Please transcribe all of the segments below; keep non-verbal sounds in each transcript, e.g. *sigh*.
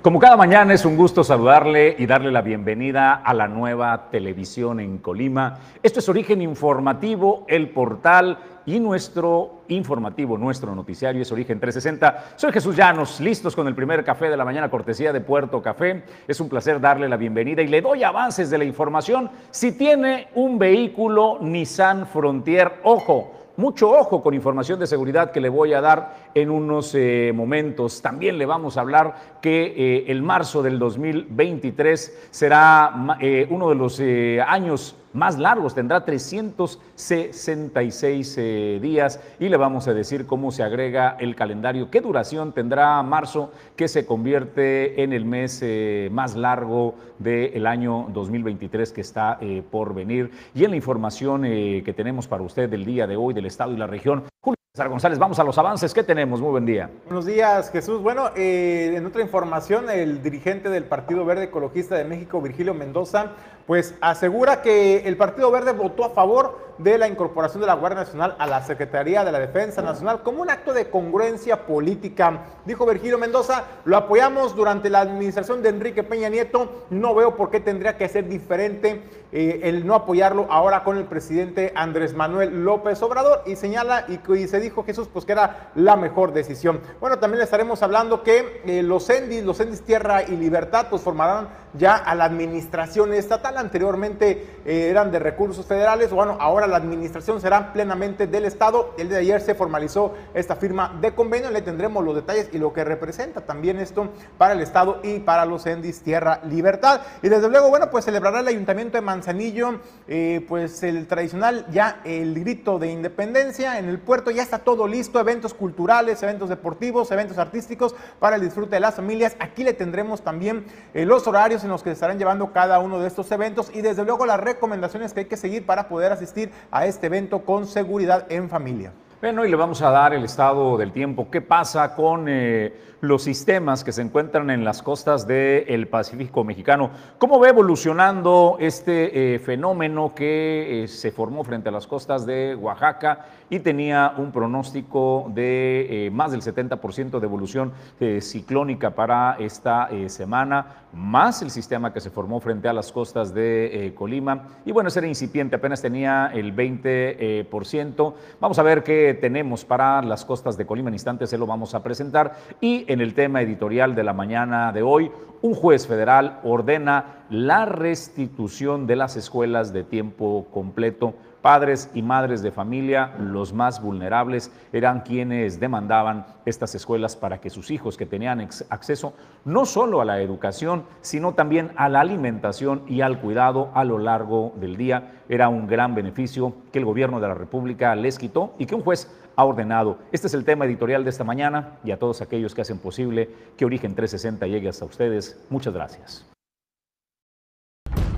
Como cada mañana es un gusto saludarle y darle la bienvenida a la nueva televisión en Colima. Esto es Origen Informativo, el portal y nuestro informativo, nuestro noticiario es Origen 360. Soy Jesús Llanos, listos con el primer café de la mañana, cortesía de Puerto Café. Es un placer darle la bienvenida y le doy avances de la información. Si tiene un vehículo Nissan Frontier, ojo, mucho ojo con información de seguridad que le voy a dar en unos eh, momentos. También le vamos a hablar que eh, el marzo del 2023 será eh, uno de los años más largos, tendrá 366 días y le vamos a decir cómo se agrega el calendario, qué duración tendrá marzo, que se convierte en el mes más largo del año 2023 que está por venir. Y en la información que tenemos para usted del día de hoy del estado y la región, Julio González, vamos a los avances. ¿Qué tenemos? Muy buen día. Buenos días, Jesús. Bueno, eh, en otra información, el dirigente del Partido Verde Ecologista de México, Virgilio Mendoza, pues asegura que el Partido Verde votó a favor de la incorporación de la Guardia Nacional a la Secretaría de la Defensa Nacional como un acto de congruencia política. Dijo Virgilio Mendoza, lo apoyamos durante la administración de Enrique Peña Nieto, no veo por qué tendría que ser diferente eh, el no apoyarlo ahora con el presidente Andrés Manuel López Obrador y señala y, se dijo Jesús pues que era la mejor decisión. Bueno, también le estaremos hablando que eh, los ENDIS, los ENDIS Tierra y Libertad pues formarán ya a la administración estatal anteriormente eh, eran de recursos federales, bueno, ahora la administración será plenamente del Estado. El de ayer se formalizó esta firma de convenio, le tendremos los detalles y lo que representa también esto para el Estado y para los Endis Tierra Libertad. Y desde luego, bueno, pues celebrará el Ayuntamiento de Manzanillo, eh, pues el tradicional ya el grito de independencia en el puerto, ya está todo listo, eventos culturales, eventos deportivos, eventos artísticos para el disfrute de las familias. Aquí le tendremos también eh, los horarios en los que estarán llevando cada uno de estos eventos y desde luego las recomendaciones que hay que seguir para poder asistir a este evento con seguridad en familia. Bueno, y le vamos a dar el estado del tiempo. ¿Qué pasa con eh, los sistemas que se encuentran en las costas del Pacífico mexicano? ¿Cómo va evolucionando este eh, fenómeno que eh, se formó frente a las costas de Oaxaca y tenía un pronóstico de más del 70% de evolución ciclónica para esta semana, más el sistema que se formó frente a las costas de Colima? Y bueno, ese era incipiente, apenas tenía el 20%. Vamos a ver qué tenemos para las costas de Colima en instantes, se lo vamos a presentar. Y en el tema editorial de la mañana de hoy, un juez federal ordena la restitución de las escuelas de tiempo completo Padres y madres de familia, los más vulnerables, eran quienes demandaban estas escuelas para que sus hijos que tenían acceso no solo a la educación, sino también a la alimentación y al cuidado a lo largo del día. Era un gran beneficio que el gobierno de la República les quitó y que un juez ha ordenado. Este es el tema editorial de esta mañana y a todos aquellos que hacen posible que Origen 360 llegue hasta ustedes. Muchas gracias.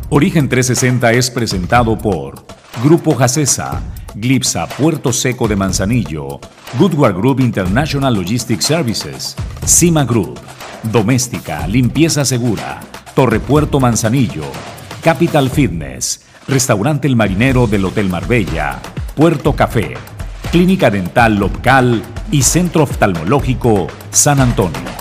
Origen 360 es presentado por Grupo Jacesa, Glipsa Puerto Seco de Manzanillo, Goodward Group International Logistics Services, Cima Group, Doméstica, Limpieza Segura, Torre Puerto Manzanillo, Capital Fitness, Restaurante El Marinero del Hotel Marbella, Puerto Café, Clínica Dental Local y Centro Oftalmológico San Antonio.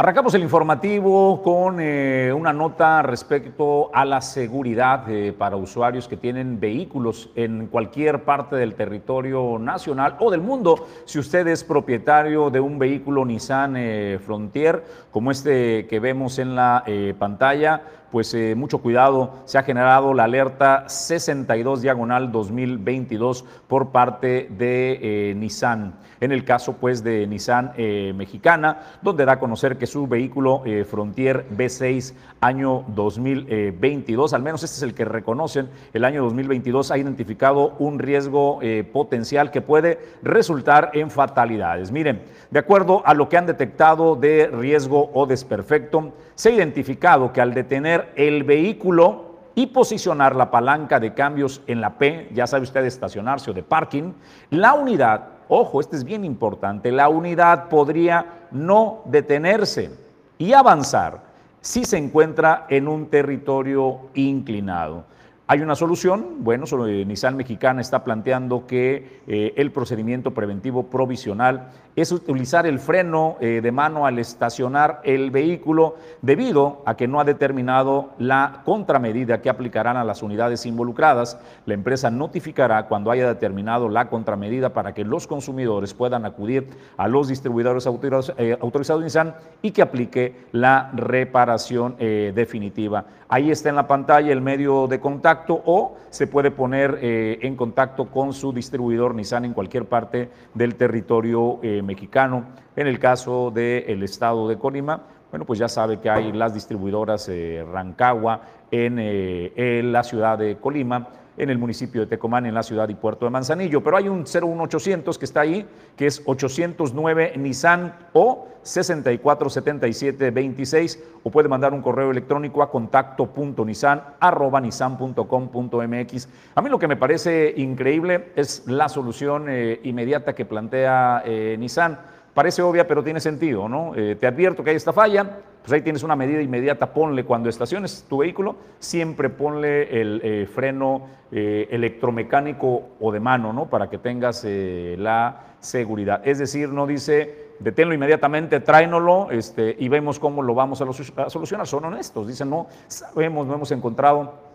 Arrancamos el informativo con eh, una nota respecto a la seguridad eh, para usuarios que tienen vehículos en cualquier parte del territorio nacional o del mundo. Si usted es propietario de un vehículo Nissan eh, Frontier, como este que vemos en la pantalla, pues eh, mucho cuidado, se ha generado la alerta 62 diagonal 2022 por parte de eh, Nissan. En el caso pues de Nissan eh, mexicana, donde da a conocer que su vehículo Frontier B6 año 2022, al menos este es el que reconocen, el año 2022 ha identificado un riesgo potencial que puede resultar en fatalidades. Miren, de acuerdo a lo que han detectado de riesgo o desperfecto, se ha identificado que al detener el vehículo y posicionar la palanca de cambios en la P, ya sabe usted de estacionarse o de parking, la unidad, ojo, este es bien importante, la unidad podría no detenerse y avanzar si se encuentra en un territorio inclinado. ¿Hay una solución? Bueno, eh, Nissan Mexicana está planteando que eh, el procedimiento preventivo provisional es utilizar el freno eh, de mano al estacionar el vehículo debido a que no ha determinado la contramedida que aplicarán a las unidades involucradas. La empresa notificará cuando haya determinado la contramedida para que los consumidores puedan acudir a los distribuidores autorizados, Nissan y que aplique la reparación definitiva. Ahí está en la pantalla el medio de contacto o se puede poner eh, en contacto con su distribuidor Nissan en cualquier parte del territorio eh, mexicano. En el caso del estado de Colima, bueno, pues ya sabe que hay las distribuidoras eh, Rancagua en la ciudad de Colima en el municipio de Tecomán, en la ciudad y puerto de Manzanillo. Pero hay un 01800 que está ahí, que es 809 Nissan o 647726, o puede mandar un correo electrónico a contacto.nissan.com.mx. A mí lo que me parece increíble es la solución eh, inmediata que plantea eh, Nissan Parece obvia, pero tiene sentido, ¿no? Eh, te advierto que hay esta falla, pues ahí tienes una medida inmediata, ponle cuando estaciones tu vehículo, siempre ponle el eh, freno eh, electromecánico o de mano, ¿no? Para que tengas la seguridad. Es decir, no dice deténlo inmediatamente, tráenolo este, y vemos cómo lo vamos a solucionar. Son honestos, dicen, no sabemos, no hemos encontrado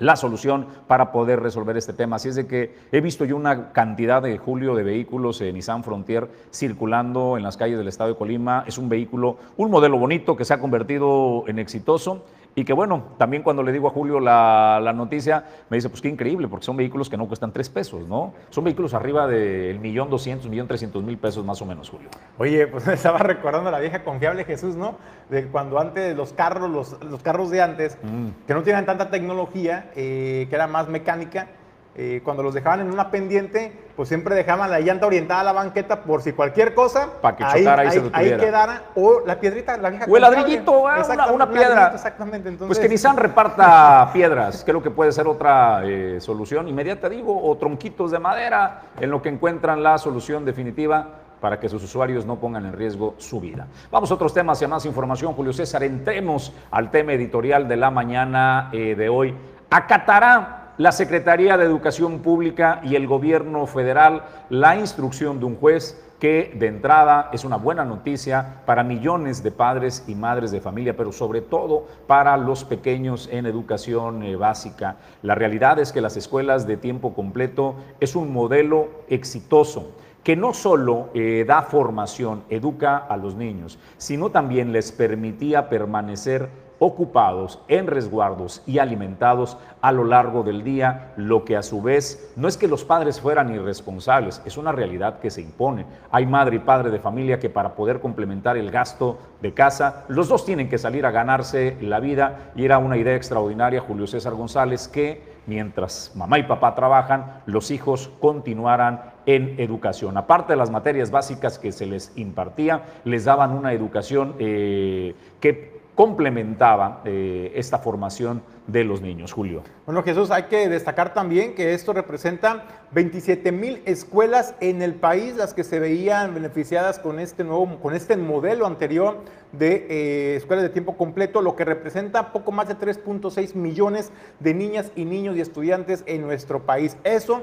la solución para poder resolver este tema. Así es de que he visto yo una cantidad de Julio de vehículos en Nissan Frontier circulando en las calles del estado de Colima. Es un vehículo, un modelo bonito que se ha convertido en exitoso y que bueno, también cuando le digo a Julio la, noticia, me dice, pues qué increíble, porque son vehículos que no cuestan tres pesos, ¿no? Son vehículos arriba del millón doscientos, millón trescientos mil pesos más o menos, Julio. Oye, pues me *laughs* estaba recordando a la vieja confiable Jesús, ¿no? De cuando antes los carros, los, carros de antes, mm. que no tienen tanta tecnología, eh, que era más mecánica, eh, cuando los dejaban en una pendiente, pues siempre dejaban la llanta orientada a la banqueta por si cualquier cosa, para que chocara ahí, se ahí quedara, o la piedrita, la vieja. O el ladrillito, ah, una, piedra. Exactamente. pues que Nissan *laughs* reparta piedras, creo que puede ser otra eh, solución inmediata, digo, o tronquitos de madera, en lo que encuentran la solución definitiva para que sus usuarios no pongan en riesgo su vida. Vamos a otros temas y a más información, Julio César. Entremos al tema editorial de la mañana eh, de hoy. Acatará la Secretaría de Educación Pública y el Gobierno Federal la instrucción de un juez que de entrada es una buena noticia para millones de padres y madres de familia, pero sobre todo para los pequeños en educación eh, básica. La realidad es que las escuelas de tiempo completo es un modelo exitoso que no solo eh, da formación, educa a los niños, sino también les permitía permanecer ocupados en resguardos y alimentados a lo largo del día, lo que a su vez no es que los padres fueran irresponsables, es una realidad que se impone. Hay madre y padre de familia que para poder complementar el gasto de casa, los dos tienen que salir a ganarse la vida y era una idea extraordinaria, Julio César González, que mientras mamá y papá trabajan, los hijos continuaran en educación. Aparte de las materias básicas que se les impartía, les daban una educación eh, que complementaba eh, esta formación de los niños. Julio. Bueno, Jesús, hay que destacar también que esto representa 27 mil escuelas en el país, las que se veían beneficiadas con este nuevo, con este modelo anterior de eh, escuelas de tiempo completo, lo que representa poco más de 3.6 millones de niñas y niños y estudiantes en nuestro país. Eso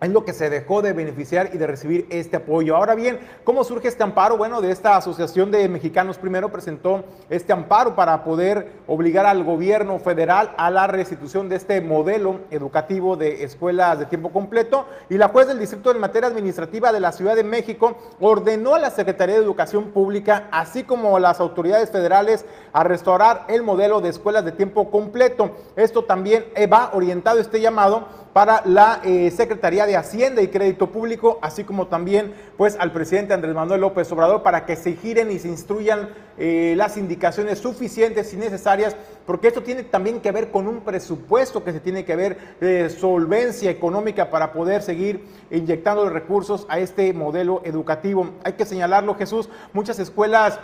es lo que se dejó de beneficiar y de recibir este apoyo. Ahora bien, ¿cómo surge este amparo? Bueno, de esta Asociación de Mexicanos primero presentó este amparo para poder obligar al gobierno federal a la restitución de este modelo educativo de escuelas de tiempo completo y la juez del Distrito de Materia Administrativa de la Ciudad de México ordenó a la Secretaría de Educación Pública, así como a las autoridades federales, a restaurar el modelo de escuelas de tiempo completo. Esto también va orientado este llamado para la eh, Secretaría de Hacienda y Crédito Público, así como también pues al presidente Andrés Manuel López Obrador para que se giren y se instruyan eh, las indicaciones suficientes y necesarias, porque esto tiene también que ver con un presupuesto que se tiene que ver de solvencia económica para poder seguir inyectando recursos a este modelo educativo. Hay que señalarlo, Jesús, muchas escuelas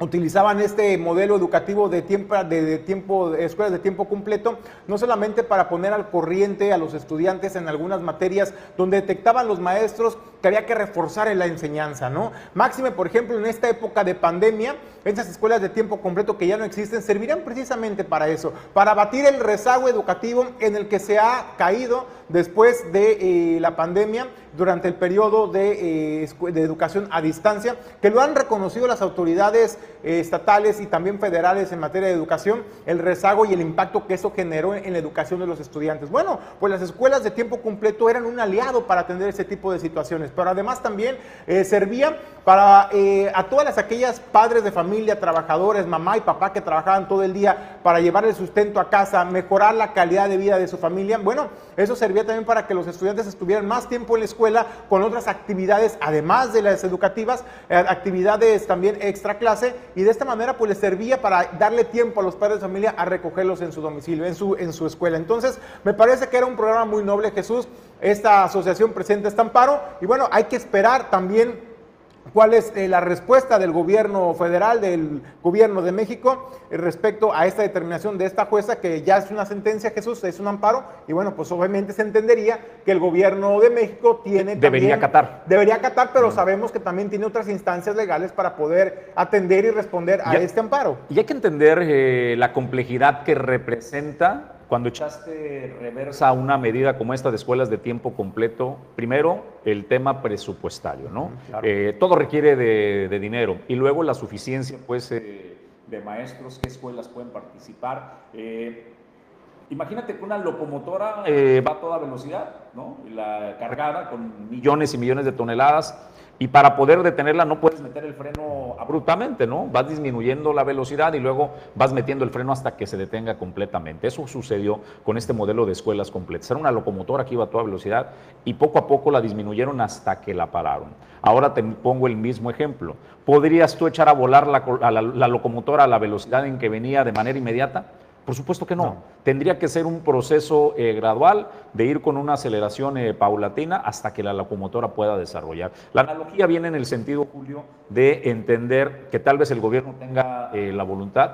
utilizaban este modelo educativo de tiempo, de, tiempo, escuelas de tiempo completo, no solamente para poner al corriente a los estudiantes en algunas materias donde detectaban los maestros que había que reforzar en la enseñanza, ¿no? Máxime, por ejemplo, en esta época de pandemia, esas escuelas de tiempo completo que ya no existen servirán precisamente para eso, para batir el rezago educativo en el que se ha caído después de eh, la pandemia durante el periodo de, eh, de, educación a distancia, que lo han reconocido las autoridades eh, estatales y también federales en materia de educación, el rezago y el impacto que eso generó en, la educación de los estudiantes. Bueno, pues las escuelas de tiempo completo eran un aliado para atender ese tipo de situaciones, pero además también eh, servían para a todas las, aquellas padres de familia, trabajadores, mamá y papá que trabajaban todo el día para llevar el sustento a casa, mejorar la calidad de vida de su familia. Bueno, eso servía también para que los estudiantes estuvieran más tiempo en la escuela con otras actividades, además de las educativas, eh, actividades también extra clase, y de esta manera pues les servía para darle tiempo a los padres de familia a recogerlos en su domicilio, en su, en su escuela. Entonces, me parece que era un programa muy noble, Jesús. Esta asociación presenta este amparo, y bueno, hay que esperar también cuál es eh, la respuesta del gobierno federal, del gobierno de México eh, respecto a esta determinación de esta jueza, que ya es una sentencia, Jesús, es un amparo, y bueno, pues obviamente se entendería que el gobierno de México tiene... Debería acatar. Debería acatar, pero sabemos que también tiene otras instancias legales para poder atender y responder a este amparo. Y hay que entender eh, la complejidad que representa cuando echaste reversa a una medida como esta de escuelas de tiempo completo, primero el tema presupuestario, ¿no? Eh, todo requiere de, dinero y luego la suficiencia, pues, eh, de maestros, qué escuelas pueden participar. Eh, imagínate que una locomotora va a toda velocidad, ¿no? La cargada con millones y millones de toneladas y para poder detenerla no puedes meter el freno abruptamente, ¿no? Vas disminuyendo la velocidad y luego vas metiendo el freno hasta que se detenga completamente. Eso sucedió con este modelo de escuelas completas. Era una locomotora que iba a toda velocidad y poco a poco la disminuyeron hasta que la pararon. Ahora te pongo el mismo ejemplo. ¿Podrías tú echar a volar la, la locomotora a la velocidad en que venía de manera inmediata? Por supuesto que no. Tendría que ser un proceso eh, gradual de ir con una aceleración eh, paulatina hasta que la locomotora pueda desarrollar. La analogía viene en el sentido, Julio, de entender que tal vez el gobierno tenga eh, la voluntad.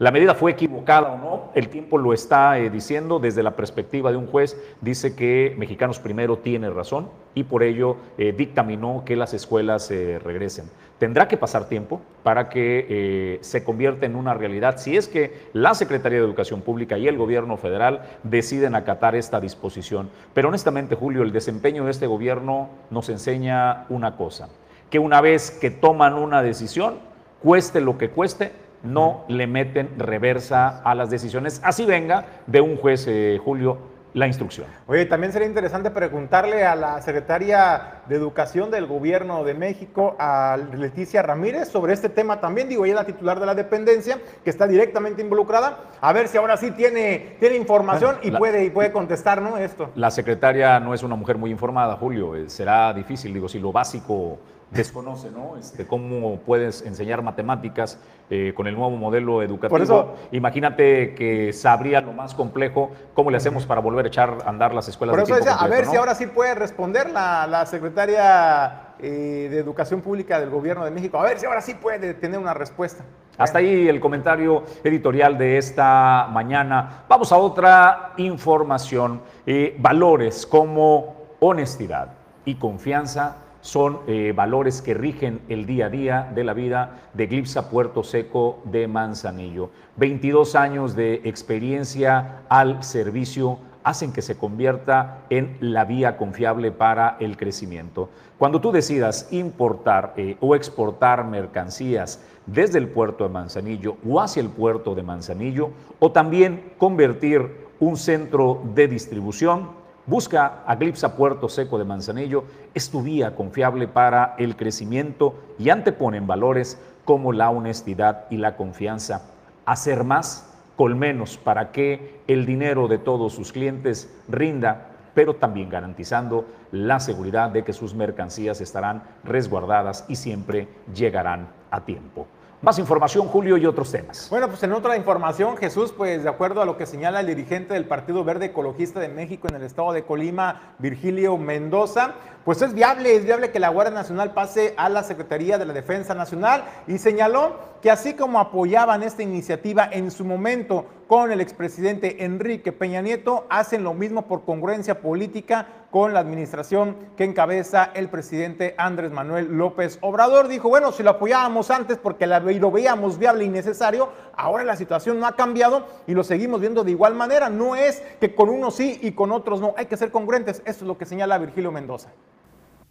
La medida fue equivocada o no, el tiempo lo está diciendo desde la perspectiva de un juez, dice que Mexicanos Primero tiene razón y por ello dictaminó que las escuelas regresen. Tendrá que pasar tiempo para que eh, se convierta en una realidad si es que la Secretaría de Educación Pública y el gobierno federal deciden acatar esta disposición. Pero honestamente, Julio, el desempeño de este gobierno nos enseña una cosa, que una vez que toman una decisión, cueste lo que cueste, no le meten reversa a las decisiones. Así venga de un juez, eh, Julio, la instrucción. Oye, también sería interesante preguntarle a la secretaria de Educación del Gobierno de México, a Leticia Ramírez, sobre este tema también. Digo, ella es la titular de la dependencia, que está directamente involucrada. A ver si ahora sí tiene, tiene información y, puede, y puede contestar, ¿no? Esto. La secretaria no es una mujer muy informada, Julio. Eh, será difícil, digo, si lo básico desconoce, ¿no? Este, cómo puedes enseñar matemáticas eh, con el nuevo modelo educativo. Por eso, Imagínate que sabría lo más complejo, cómo le hacemos para volver a echar a andar las escuelas. Por eso decía, a ver si ahora sí puede responder la, la secretaria eh, de Educación Pública del Gobierno de México, a ver si ahora sí puede tener una respuesta. Hasta ahí el comentario editorial de esta mañana. Vamos a otra información. Eh, valores como honestidad y confianza son eh, valores que rigen el día a día de la vida de Glipsa Puerto Seco de Manzanillo. 22 años de experiencia al servicio hacen que se convierta en la vía confiable para el crecimiento. Cuando tú decidas importar eh, o exportar mercancías desde el puerto de Manzanillo o hacia el puerto de Manzanillo, o también convertir un centro de distribución, busca a Puerto Seco de Manzanillo, es tu vía confiable para el crecimiento y anteponen valores como la honestidad y la confianza. Hacer más con menos para que el dinero de todos sus clientes rinda, pero también garantizando la seguridad de que sus mercancías estarán resguardadas y siempre llegarán a tiempo. Más información, Julio, y otros temas. Bueno, pues en otra información, Jesús, pues de acuerdo a lo que señala el dirigente del Partido Verde Ecologista de México en el estado de Colima, Virgilio Mendoza, pues es viable, es viable que la Guardia Nacional pase a la Secretaría de la Defensa Nacional y señaló que así como apoyaban esta iniciativa en su momento con el expresidente Enrique Peña Nieto, hacen lo mismo por congruencia política con la administración que encabeza el presidente Andrés Manuel López Obrador. Dijo, bueno, si lo apoyábamos antes porque lo veíamos viable y necesario, ahora la situación no ha cambiado y lo seguimos viendo de igual manera. No es que con unos sí y con otros no, hay que ser congruentes. Esto es lo que señala Virgilio Mendoza.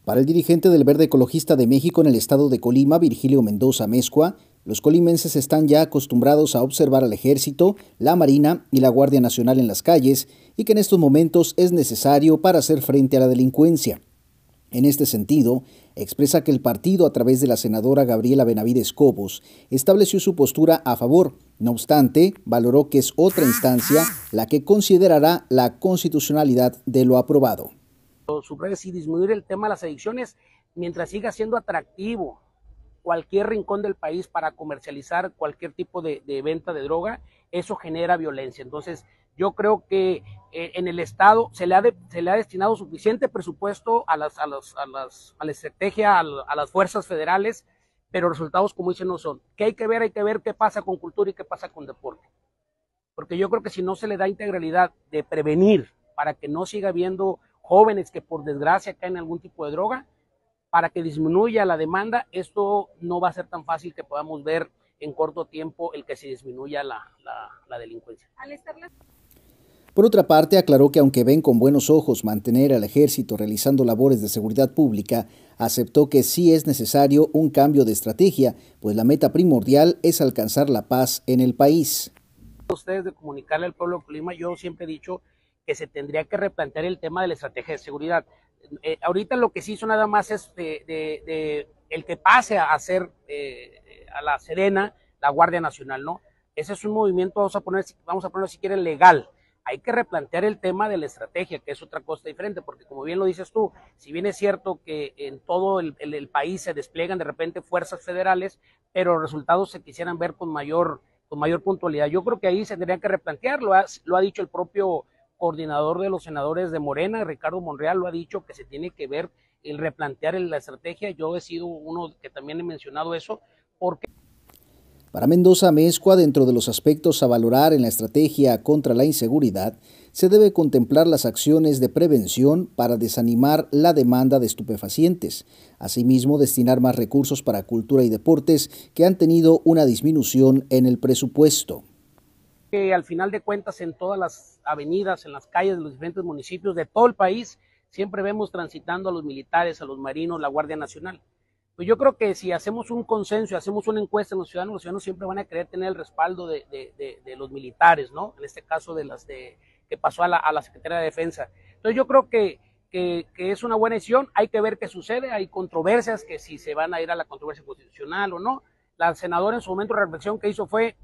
Para el dirigente del Verde Ecologista de México en el estado de Colima, Virgilio Mendoza Mezcua, los colimenses están ya acostumbrados a observar al ejército, la Marina y la Guardia Nacional en las calles y que en estos momentos es necesario para hacer frente a la delincuencia. En este sentido, expresa que el partido, a través de la senadora Gabriela Benavides Cobos, estableció su postura a favor. No obstante, valoró que es otra instancia la que considerará la constitucionalidad de lo aprobado redes y disminuir el tema de las adicciones mientras siga siendo atractivo cualquier rincón del país para comercializar cualquier tipo de, venta de droga, eso genera violencia. Entonces, yo creo que eh, en el Estado se le, ha se le ha destinado suficiente presupuesto a, las, a, las, a, las, a la estrategia, a, las fuerzas federales, pero resultados, como dicen, no son. ¿Qué hay que ver? Hay que ver qué pasa con cultura y qué pasa con deporte. Porque yo creo que si no se le da integralidad de prevenir para que no siga habiendo jóvenes que por desgracia caen en algún tipo de droga, para que disminuya la demanda, esto no va a ser tan fácil que podamos ver en corto tiempo el que se disminuya la, delincuencia. Por otra parte, aclaró que aunque ven con buenos ojos mantener al ejército realizando labores de seguridad pública, aceptó que sí es necesario un cambio de estrategia, pues la meta primordial es alcanzar la paz en el país. Ustedes de comunicarle al pueblo de Colima, yo siempre he dicho que se tendría que replantear el tema de la estrategia de seguridad. Eh, ahorita lo que se hizo nada más es de, el que pase a hacer eh, a la Serena la Guardia Nacional, ¿no? Ese es un movimiento, vamos a poner, vamos a ponerlo si quieren legal. Hay que replantear el tema de la estrategia, que es otra cosa diferente, porque como bien lo dices tú, si bien es cierto que en todo el, país se despliegan de repente fuerzas federales, pero los resultados se quisieran ver con mayor, con mayor puntualidad. Yo creo que ahí se tendría que replantear, lo lo ha dicho el propio coordinador de los senadores de Morena, Ricardo Monreal, lo ha dicho que se tiene que ver el replantear la estrategia. Yo he sido uno que también he mencionado eso, porque... Para Mendoza Mezcua, dentro de los aspectos a valorar en la estrategia contra la inseguridad, se debe contemplar las acciones de prevención para desanimar la demanda de estupefacientes, asimismo destinar más recursos para cultura y deportes que han tenido una disminución en el presupuesto que al final de cuentas en todas las avenidas, en las calles de los diferentes municipios de todo el país, siempre vemos transitando a los militares, a los marinos, la Guardia Nacional. Pues yo creo que si hacemos un consenso, hacemos una encuesta en los ciudadanos, los ciudadanos siempre van a querer tener el respaldo de, los militares, ¿no? En este caso de las de que pasó a la, a Secretaría de Defensa. Entonces yo creo que, que, es una buena decisión, hay que ver qué sucede, hay controversias, que si se van a ir a la controversia constitucional o no. La senadora en su momento de reflexión que hizo fue,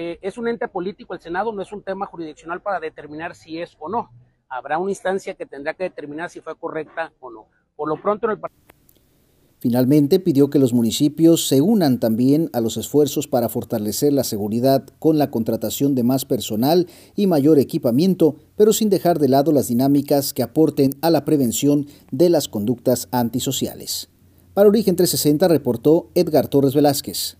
eh, es un ente político, el Senado no es un tema jurisdiccional para determinar si es o no. Habrá una instancia que tendrá que determinar si fue correcta o no. Por lo pronto en el Finalmente, pidió que los municipios se unan también a los esfuerzos para fortalecer la seguridad con la contratación de más personal y mayor equipamiento, pero sin dejar de lado las dinámicas que aporten a la prevención de las conductas antisociales. Para Origen 360 reportó Edgar Torres Velázquez.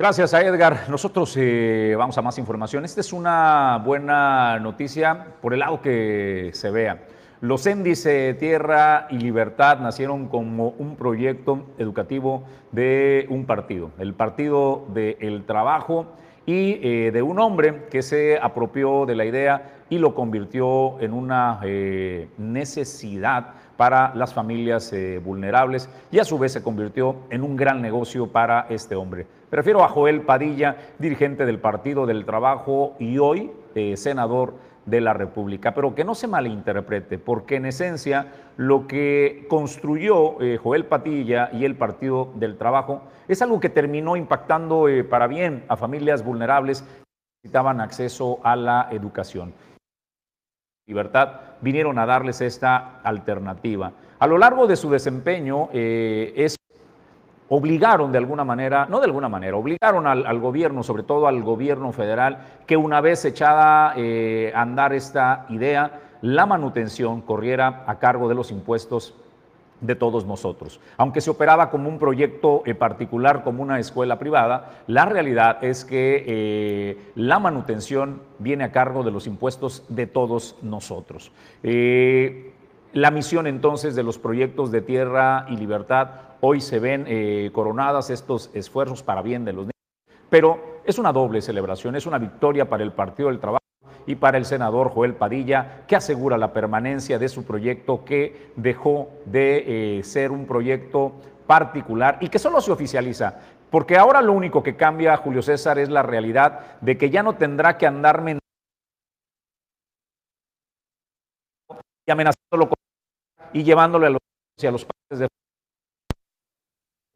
Gracias a Edgar. Nosotros eh, vamos a más información. Esta es una buena noticia por el lado que se vea. Los índices Tierra y Libertad nacieron como un proyecto educativo de un partido, el Partido del Trabajo, y eh, de un hombre que se apropió de la idea y lo convirtió en una eh, necesidad para las familias eh, vulnerables y a su vez se convirtió en un gran negocio para este hombre. Prefiero a Joel Padilla, dirigente del Partido del Trabajo y hoy eh, senador de la República, pero que no se malinterprete, porque en esencia lo que construyó eh, Joel Padilla y el Partido del Trabajo es algo que terminó impactando para bien a familias vulnerables que necesitaban acceso a la educación libertad, vinieron a darles esta alternativa. A lo largo de su desempeño, eh, obligaron de alguna manera, no de alguna manera, obligaron al, gobierno, sobre todo al gobierno federal, que una vez echada eh, a andar esta idea, la manutención corriera a cargo de los impuestos de todos nosotros. Aunque se operaba como un proyecto eh, particular, como una escuela privada, la realidad es que eh, la manutención viene a cargo de los impuestos de todos nosotros. Eh, la misión entonces de los proyectos de tierra y libertad, hoy se ven coronadas estos esfuerzos para bien de los niños, pero es una doble celebración, es una victoria para el Partido del Trabajo y para el senador Joel Padilla, que asegura la permanencia de su proyecto que dejó de eh, ser un proyecto particular y que solo se oficializa. Porque ahora lo único que cambia, Julio César, es la realidad de que ya no tendrá que andarme y amenazándolo y llevándole a los, a los de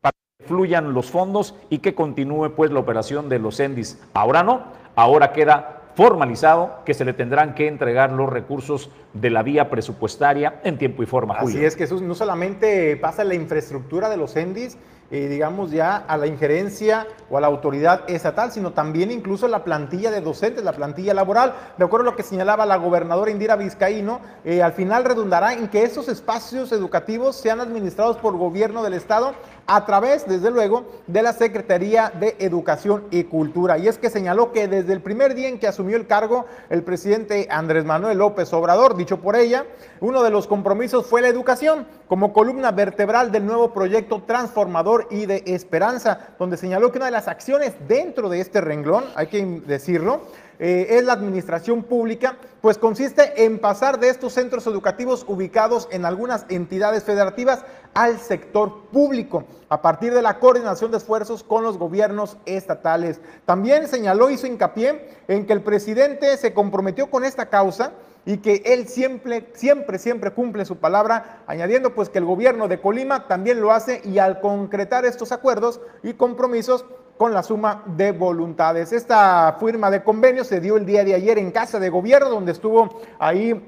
para que fluyan los fondos y que continúe pues la operación de los ENDIS. Ahora no, ahora queda formalizado que se le tendrán que entregar los recursos de la vía presupuestaria en tiempo y forma. Así es que eso no solamente pasa la infraestructura de los ENDIS, eh, digamos ya a la injerencia o a la autoridad estatal, sino también incluso la plantilla de docentes, la plantilla laboral. De acuerdo a lo que señalaba la gobernadora Indira Vizcaíno, eh, al final redundará en que esos espacios educativos sean administrados por gobierno del Estado a través, desde luego, de la Secretaría de Educación y Cultura. Y es que señaló que desde el primer día en que asumió el cargo el presidente Andrés Manuel López Obrador, dicho por ella, uno de los compromisos fue la educación como columna vertebral del nuevo proyecto transformador y de esperanza, donde señaló que una de las acciones dentro de este renglón, hay que decirlo, eh, es la administración pública, pues consiste en pasar de estos centros educativos ubicados en algunas entidades federativas al sector público, a partir de la coordinación de esfuerzos con los gobiernos estatales. También señaló, hizo hincapié en que el presidente se comprometió con esta causa y que él siempre, siempre, siempre cumple su palabra, añadiendo pues que el gobierno de Colima también lo hace y al concretar estos acuerdos y compromisos con la suma de voluntades. Esta firma de convenio se dio el día de ayer en Casa de Gobierno, donde estuvo ahí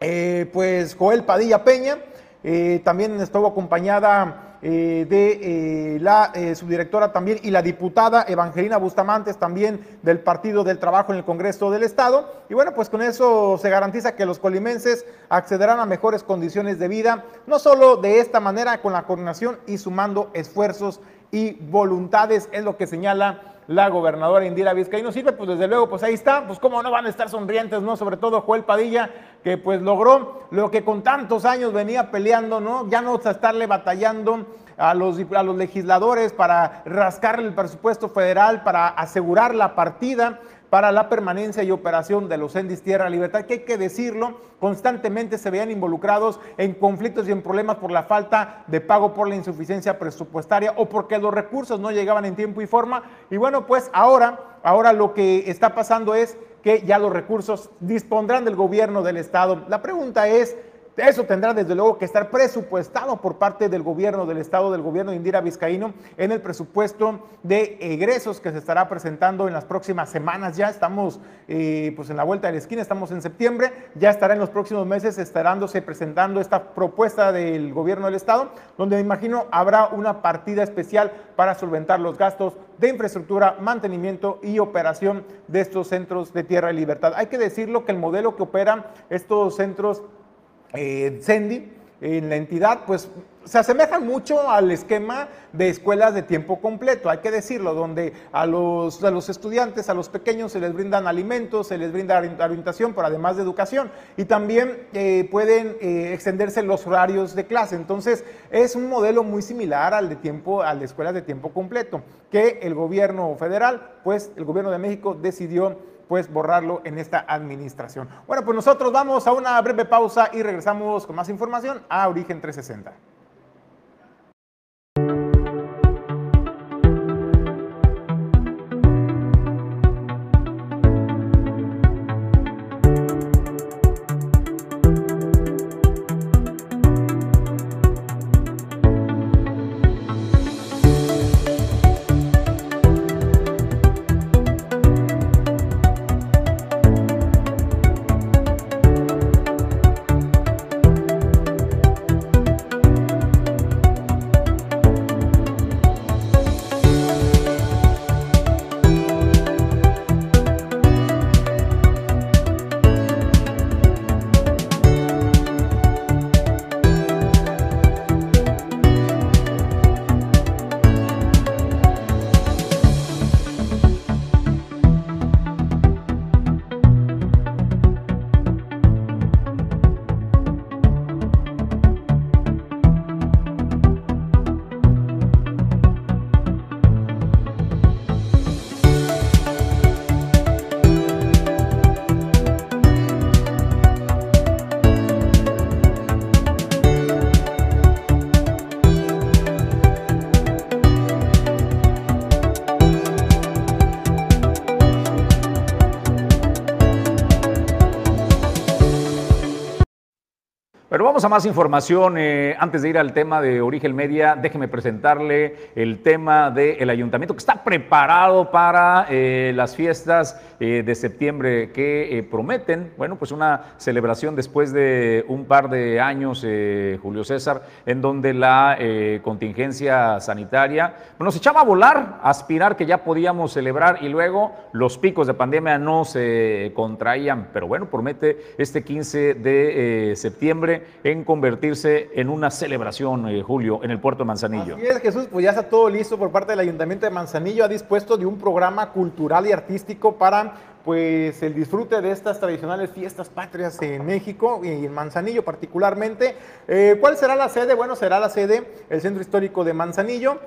eh, pues Joel Padilla Peña, eh, también estuvo acompañada eh, de la subdirectora también y la diputada Evangelina Bustamantes también del Partido del Trabajo en el Congreso del Estado. Y bueno, pues con eso se garantiza que los colimenses accederán a mejores condiciones de vida, no solo de esta manera con la coordinación y sumando esfuerzos y voluntades, es lo que señala la gobernadora Indira Vizcaíno. Sirve, pues desde luego, pues ahí está, pues cómo no van a estar sonrientes, ¿no? Sobre todo Joel Padilla, que pues logró lo que con tantos años venía peleando, ¿no? Ya no estarle batallando a los, a los legisladores para rascarle el presupuesto federal, para asegurar la partida para la permanencia y operación de los Endis Tierra Libertad, que hay que decirlo, constantemente se veían involucrados en conflictos y en problemas por la falta de pago por la insuficiencia presupuestaria o porque los recursos no llegaban en tiempo y forma. Y bueno, pues ahora, ahora lo que está pasando es que ya los recursos dispondrán del gobierno del Estado. La pregunta es, eso tendrá desde luego que estar presupuestado por parte del gobierno del estado, del gobierno de Indira Vizcaíno, en el presupuesto de egresos que se estará presentando en las próximas semanas. Ya estamos eh, pues en la vuelta de la esquina, estamos en septiembre, ya estará en los próximos meses estarándose presentando esta propuesta del gobierno del estado, donde me imagino habrá una partida especial para solventar los gastos de infraestructura, mantenimiento y operación de estos centros de tierra y libertad. Hay que decirlo que el modelo que operan estos centros eh, en la entidad, pues se asemejan mucho al esquema de escuelas de tiempo completo, hay que decirlo, donde a los, a los estudiantes, a los pequeños se les brindan alimentos, se les brinda orientación, pero además de educación, y también eh, pueden eh, extenderse los horarios de clase. Entonces, es un modelo muy similar al de tiempo, al de escuelas de tiempo completo, que el gobierno federal, pues el gobierno de México decidió pues borrarlo en esta administración. Bueno, pues nosotros vamos a una breve pausa y regresamos con más información a Origen 360. A más información. Eh, antes de ir al tema de Origen Media, déjeme presentarle el tema del ayuntamiento que está preparado para eh, las fiestas eh, de septiembre que prometen, bueno, pues una celebración después de un par de años, Julio César, en donde la contingencia sanitaria nos echaba a volar, a aspirar que ya podíamos celebrar y luego los picos de pandemia no se contraían. Pero bueno, promete este 15 de septiembre en convertirse en una celebración, eh, Julio, en el puerto de Manzanillo. Así es, Jesús, pues ya está todo listo por parte del Ayuntamiento de Manzanillo. Ha dispuesto de un programa cultural y artístico para pues el disfrute de estas tradicionales fiestas patrias en México y en Manzanillo particularmente. Eh, ¿Cuál será la sede? Bueno, será la sede el Centro Histórico de Manzanillo.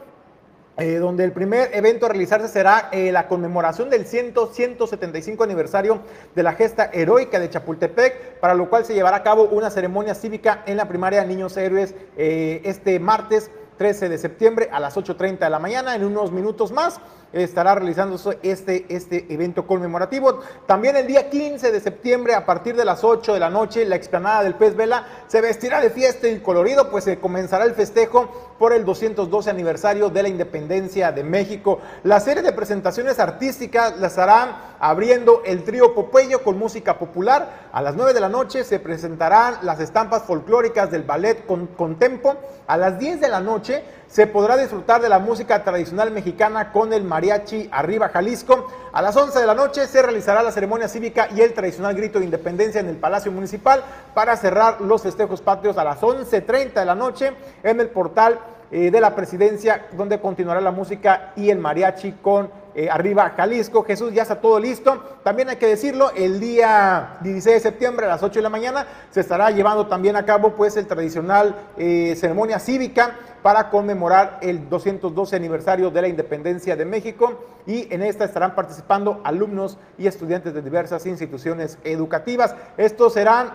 Eh, donde el primer evento a realizarse será eh, la conmemoración del 100, 175 aniversario de la gesta heroica de Chapultepec, para lo cual se llevará a cabo una ceremonia cívica en la primaria Niños Héroes eh, este martes 13 de septiembre a las 8.30 de la mañana, en unos minutos más estará realizando este, este evento conmemorativo. También el día 15 de septiembre, a partir de las 8 de la noche, la explanada del Pez Vela se vestirá de fiesta y colorido, pues se comenzará el festejo por el 212 aniversario de la independencia de México. La serie de presentaciones artísticas las harán abriendo el trío Popello con música popular. A las 9 de la noche se presentarán las estampas folclóricas del ballet con, con tempo. A las 10 de la noche se podrá disfrutar de la música tradicional mexicana con el mariachi Arriba Jalisco. A las 11 de la noche se realizará la ceremonia cívica y el tradicional grito de independencia en el Palacio Municipal para cerrar los festejos patrios a las 11.30 de la noche en el portal eh, de la presidencia donde continuará la música y el mariachi con eh, arriba Jalisco. Jesús, ya está todo listo. También hay que decirlo, el día 16 de septiembre a las 8 de la mañana se estará llevando también a cabo pues el tradicional eh, ceremonia cívica para conmemorar el 212 aniversario de la independencia de México y en esta estarán participando alumnos y estudiantes de diversas instituciones educativas. Estos serán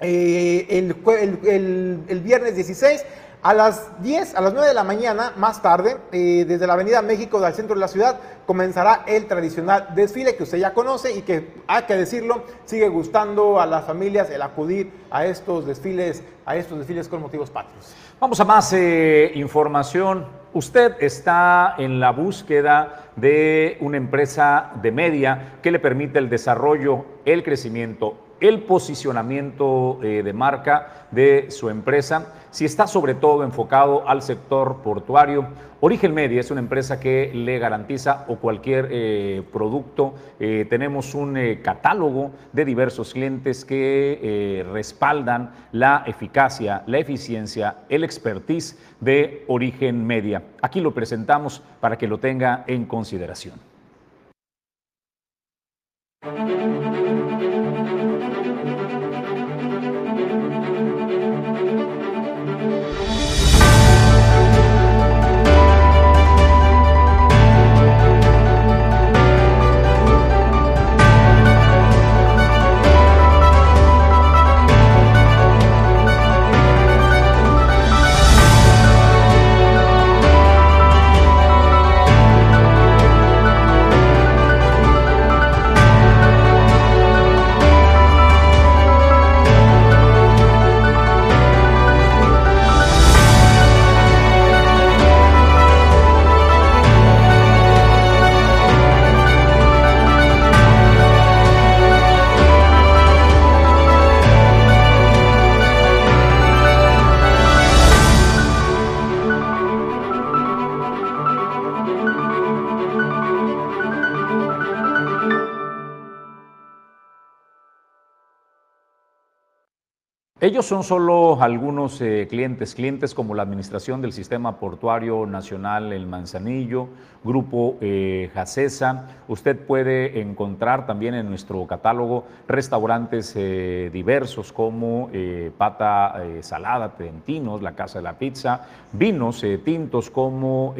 eh, el, el viernes 16 a las 10, a las 9 de la mañana, más tarde, eh, desde la Avenida México del centro de la ciudad, comenzará el tradicional desfile que usted ya conoce y que, hay que decirlo, sigue gustando a las familias el acudir a estos desfiles, a estos desfiles con motivos patrios. Vamos a más eh, información. Usted está en la búsqueda de una empresa de media que le permite el desarrollo, el crecimiento, el posicionamiento eh, de marca de su empresa si está sobre todo enfocado al sector portuario. Origen Media es una empresa que le garantiza o cualquier eh, producto. Eh, tenemos un eh, catálogo de diversos clientes que respaldan la eficacia, la eficiencia, el expertise de Origen Media. Aquí lo presentamos para que lo tenga en consideración. Ellos son solo algunos eh, clientes, clientes como la Administración del Sistema Portuario Nacional El Manzanillo, Grupo eh, Jacesa. Usted puede encontrar también en nuestro catálogo restaurantes eh, diversos como Pata Salada, Trentinos, La Casa de la Pizza, vinos tintos como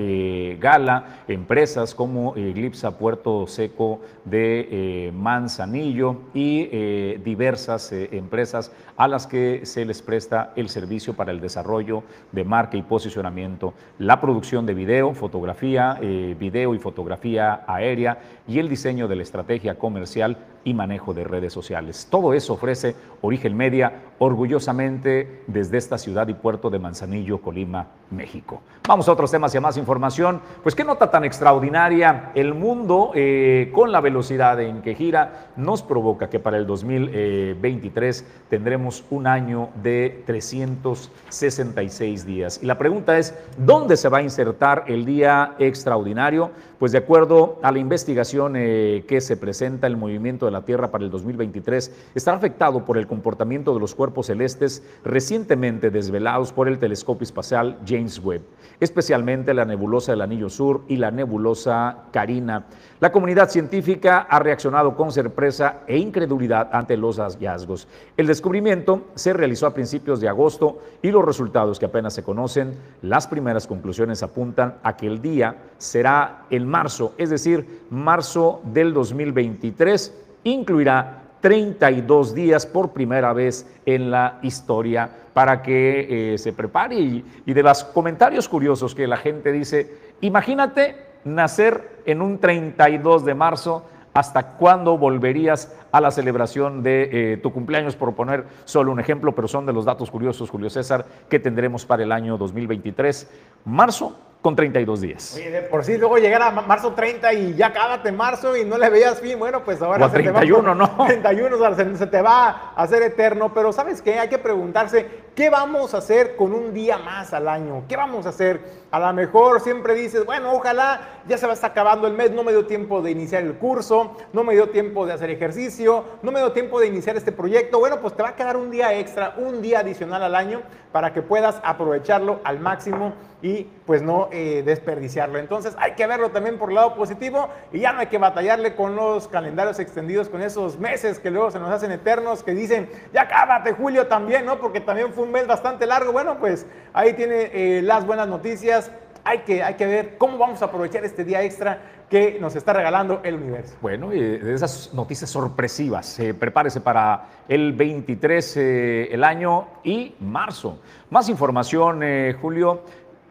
Gala, empresas como Glipsa Puerto Seco de Manzanillo y diversas empresas a las que se les presta el servicio para el desarrollo de marca y posicionamiento, la producción de video, fotografía, eh, video y fotografía aérea y el diseño de la estrategia comercial y manejo de redes sociales. Todo eso ofrece Origen Media orgullosamente desde esta ciudad y puerto de Manzanillo, Colima, México. Vamos a otros temas y a más información. Pues qué nota tan extraordinaria. El mundo eh, con la velocidad en que gira nos provoca que para el 2023 tendremos un año de 366 días. Y la pregunta es, ¿dónde se va a insertar el día extraordinario? Pues de acuerdo a la investigación eh, que se presenta, el movimiento de la Tierra para el 2023 estará afectado por el comportamiento de los cuerpos celestes recientemente desvelados por el telescopio espacial James Webb, especialmente la nebulosa del Anillo Sur y la nebulosa Carina. La comunidad científica ha reaccionado con sorpresa e incredulidad ante los hallazgos. El descubrimiento se realizó a principios de agosto y los resultados que apenas se conocen, las primeras conclusiones apuntan a que el día será marzo, es decir, marzo del 2023, incluirá 32 días por primera vez en la historia para que eh, se prepare y, y de los comentarios curiosos que la gente dice, imagínate nacer en un 32 de marzo, ¿hasta cuándo volverías a la celebración de eh, tu cumpleaños? Por poner solo un ejemplo, pero son de los datos curiosos, Julio César, que tendremos para el año 2023. Marzo con 32 días. Oye, de por sí, luego llegar a marzo 30 y ya cábate marzo y no le veías fin, bueno, pues ahora... O 31, ¿no? *laughs* 31, o sea, se, se, te va a hacer eterno, pero ¿sabes qué? Hay que preguntarse, ¿qué vamos a hacer con un día más al año? ¿Qué vamos a hacer? A lo mejor siempre dices, bueno, ojalá ya se va a estar acabando el mes, no me dio tiempo de iniciar el curso, no me dio tiempo de hacer ejercicio, no me dio tiempo de iniciar este proyecto. Bueno, pues te va a quedar un día extra, un día adicional al año para que puedas aprovecharlo al máximo y pues no eh, desperdiciarlo. Entonces hay que verlo también por el lado positivo y ya no hay que batallarle con los calendarios extendidos, con esos meses que luego se nos hacen eternos, que dicen, ya cábate julio también, ¿no? Porque también fue un mes bastante largo. Bueno, pues ahí tiene eh, las buenas noticias. Hay que, hay que ver cómo vamos a aprovechar este día extra que nos está regalando el universo. Bueno, y de esas noticias sorpresivas, eh, prepárese para el 23 eh, el año y marzo. Más información, eh, Julio.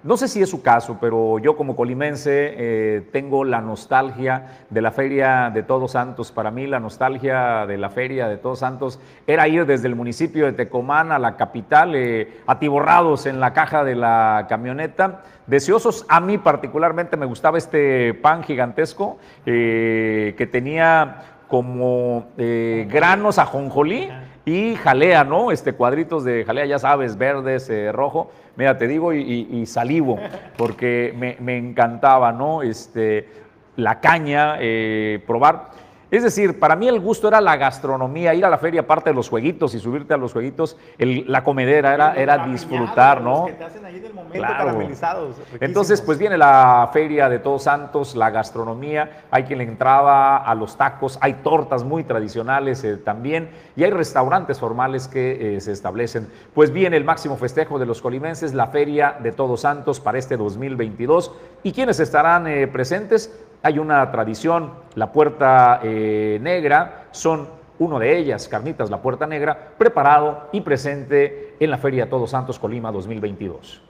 No sé si es su caso, pero yo como colimense eh, tengo la nostalgia de la Feria de Todos Santos. Para mí la nostalgia de la Feria de Todos Santos era ir desde el municipio de Tecomán a la capital, eh, atiborrados en la caja de la camioneta, deseosos. A mí particularmente me gustaba este pan gigantesco eh, que tenía como granos ajonjolí y jalea, ¿no? Este cuadritos de jalea, ya sabes, verdes, rojo. Mira, te digo y, salivo, porque me, me, encantaba, ¿no? Este, la caña, eh, probar. Es decir, para mí el gusto era la gastronomía, ir a la feria, aparte de los jueguitos y subirte a los jueguitos, el, la comedera era, era disfrutar, ¿no? Que te hacen ahí del momento claro. caramelizados. Entonces, pues viene la feria de Todos Santos, la gastronomía, hay quien le entraba a los tacos, hay tortas muy tradicionales eh, también y hay restaurantes formales que eh, se establecen. Pues viene el máximo festejo de los colimenses, la feria de Todos Santos para este 2022 y quienes estarán eh, presentes hay una tradición, la puerta eh, negra, son uno de ellas, Carnitas La Puerta Negra, preparado y presente en la Feria Todos Santos Colima 2022.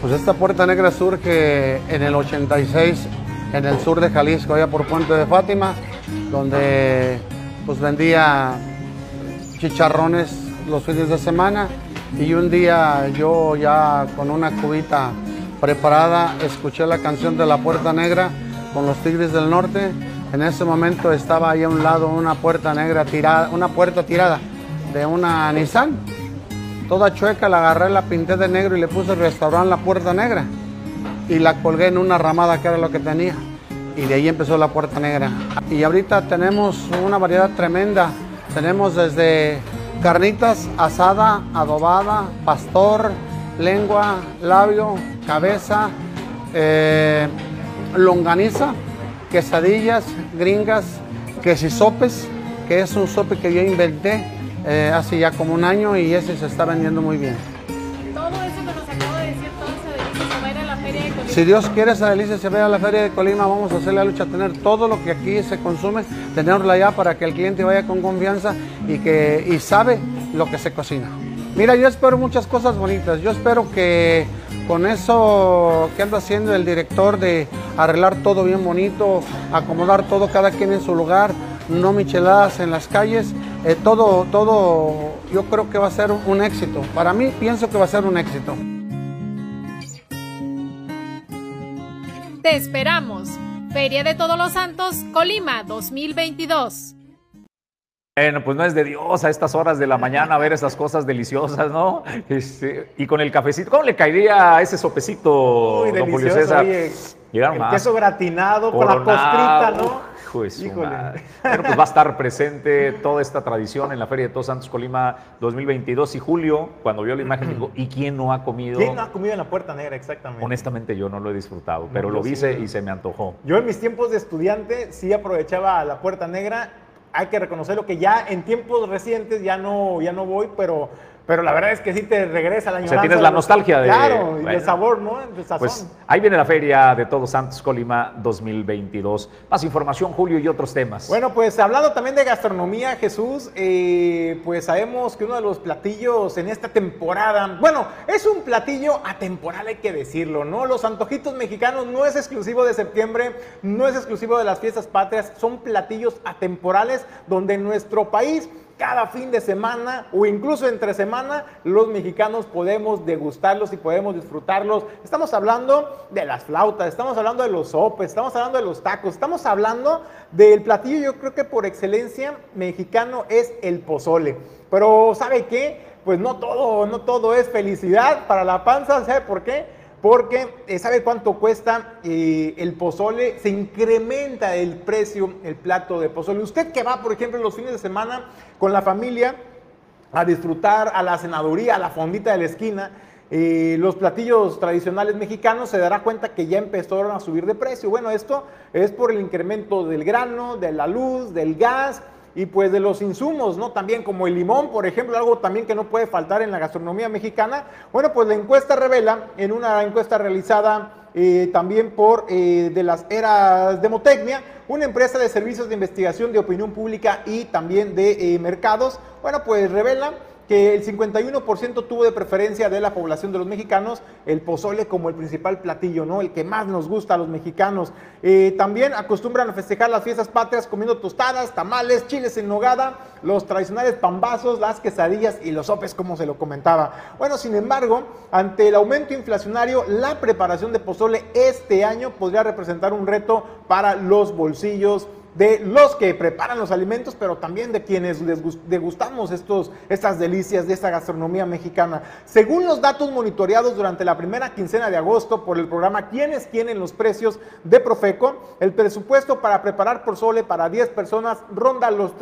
Pues esta Puerta Negra surge en el 86 en el sur de Jalisco, allá por Puente de Fátima, donde pues vendía chicharrones los fines de semana y un día yo ya con una cubita preparada escuché la canción de la Puerta Negra con los Tigres del Norte. En ese momento estaba ahí a un lado una puerta negra tirada, una puerta tirada de una Nissan. Toda chueca la agarré, la pinté de negro y le puse restaurante La Puerta Negra. Y la colgué en una ramada que era lo que tenía. y de ahí empezó la Puerta Negra. Y ahorita tenemos una variedad tremenda. Tenemos desde carnitas asada, adobada, pastor, lengua, labio, cabeza, eh, longaniza, quesadillas, gringas, quesisopes, que es un sope que yo inventé eh, hace ya como un año y ese se está vendiendo muy bien. Si Dios quiere, esa delicia se vaya a la Feria de Colima, vamos a hacer la lucha, tener todo lo que aquí se consume, tenerlo allá para que el cliente vaya con confianza y, que, y sabe lo que se cocina. Mira, yo espero muchas cosas bonitas. Yo espero que con eso que anda haciendo el director de arreglar todo bien bonito, acomodar todo cada quien en su lugar, no micheladas en las calles, eh, todo, todo yo creo que va a ser un éxito. Para mí pienso que va a ser un éxito. Te esperamos. Feria de Todos los Santos, Colima 2022. Bueno, pues no es de Dios a estas horas de la mañana ver esas cosas deliciosas, ¿no? Este, y con el cafecito, ¿cómo le caería ese sopecito, Muy don Julio delicioso, César? oye, el más. queso gratinado con la Coronado. postrita, ¿no? Hijo de su Híjole. madre. Bueno, pues va a estar presente toda esta tradición en la Feria de Todos Santos Colima 2022 y Julio, cuando vio la imagen, dijo, ¿y quién no ha comido? ¿Quién no ha comido en la Puerta Negra? Exactamente. Honestamente yo no lo he disfrutado, pero lo vi sí. y se me antojó. Yo en mis tiempos de estudiante sí aprovechaba la Puerta Negra. Hay que reconocerlo que ya en tiempos recientes ya no, ya no voy, pero, pero la verdad es que sí te regresa la O sea, añoranza tienes la nostalgia de- Claro, y de sabor, ¿no? Sazón. Pues ahí viene la Feria de Todos Santos Colima 2022. Más información, Julio, y otros temas. Bueno, pues hablando también de gastronomía, Jesús, eh, pues sabemos que uno de los platillos en esta temporada, bueno, es un platillo atemporal, hay que decirlo, ¿no? Los antojitos mexicanos no es exclusivo de septiembre, no es exclusivo de las fiestas patrias, son platillos atemporales donde nuestro país cada fin de semana o incluso entre semana los mexicanos podemos degustarlos y podemos disfrutarlos. Estamos hablando de las flautas, estamos hablando de los sopes, estamos hablando de los tacos, estamos hablando del platillo yo creo que por excelencia mexicano es el pozole. Pero ¿sabe qué? Pues no todo, no todo es felicidad para la panza, ¿sabe por qué? Porque eh, ¿sabe cuánto cuesta eh, el pozole? Se incrementa el precio, el plato de pozole. Usted que va, por ejemplo, los fines de semana con la familia a disfrutar a la cenaduría, a la fondita de la esquina, eh, los platillos tradicionales mexicanos, se dará cuenta que ya empezaron a subir de precio. Bueno, esto es por el incremento del grano, de la luz, del gas y pues de los insumos, ¿no? También como el limón, por ejemplo, algo también que no puede faltar en la gastronomía mexicana. Bueno, pues la encuesta revela, en una encuesta realizada eh, también por eh, de las eras Demotecnia, una empresa de servicios de investigación de opinión pública y también de eh, mercados, bueno, pues revela que el 51% tuvo de preferencia de la población de los mexicanos el pozole como el principal platillo, ¿no? El que más nos gusta a los mexicanos. Eh, también acostumbran a festejar las fiestas patrias comiendo tostadas, tamales, chiles en nogada, los tradicionales pambazos, las quesadillas y los sopes, como se lo comentaba. Bueno, sin embargo, ante el aumento inflacionario, la preparación de pozole este año podría representar un reto para los bolsillos de los que preparan los alimentos, pero también de quienes degustamos estos, estas delicias de esta gastronomía mexicana. Según los datos monitoreados durante la primera quincena de agosto por el programa ¿Quiénes quieren los precios de Profeco? El presupuesto para preparar pozole para 10 personas ronda los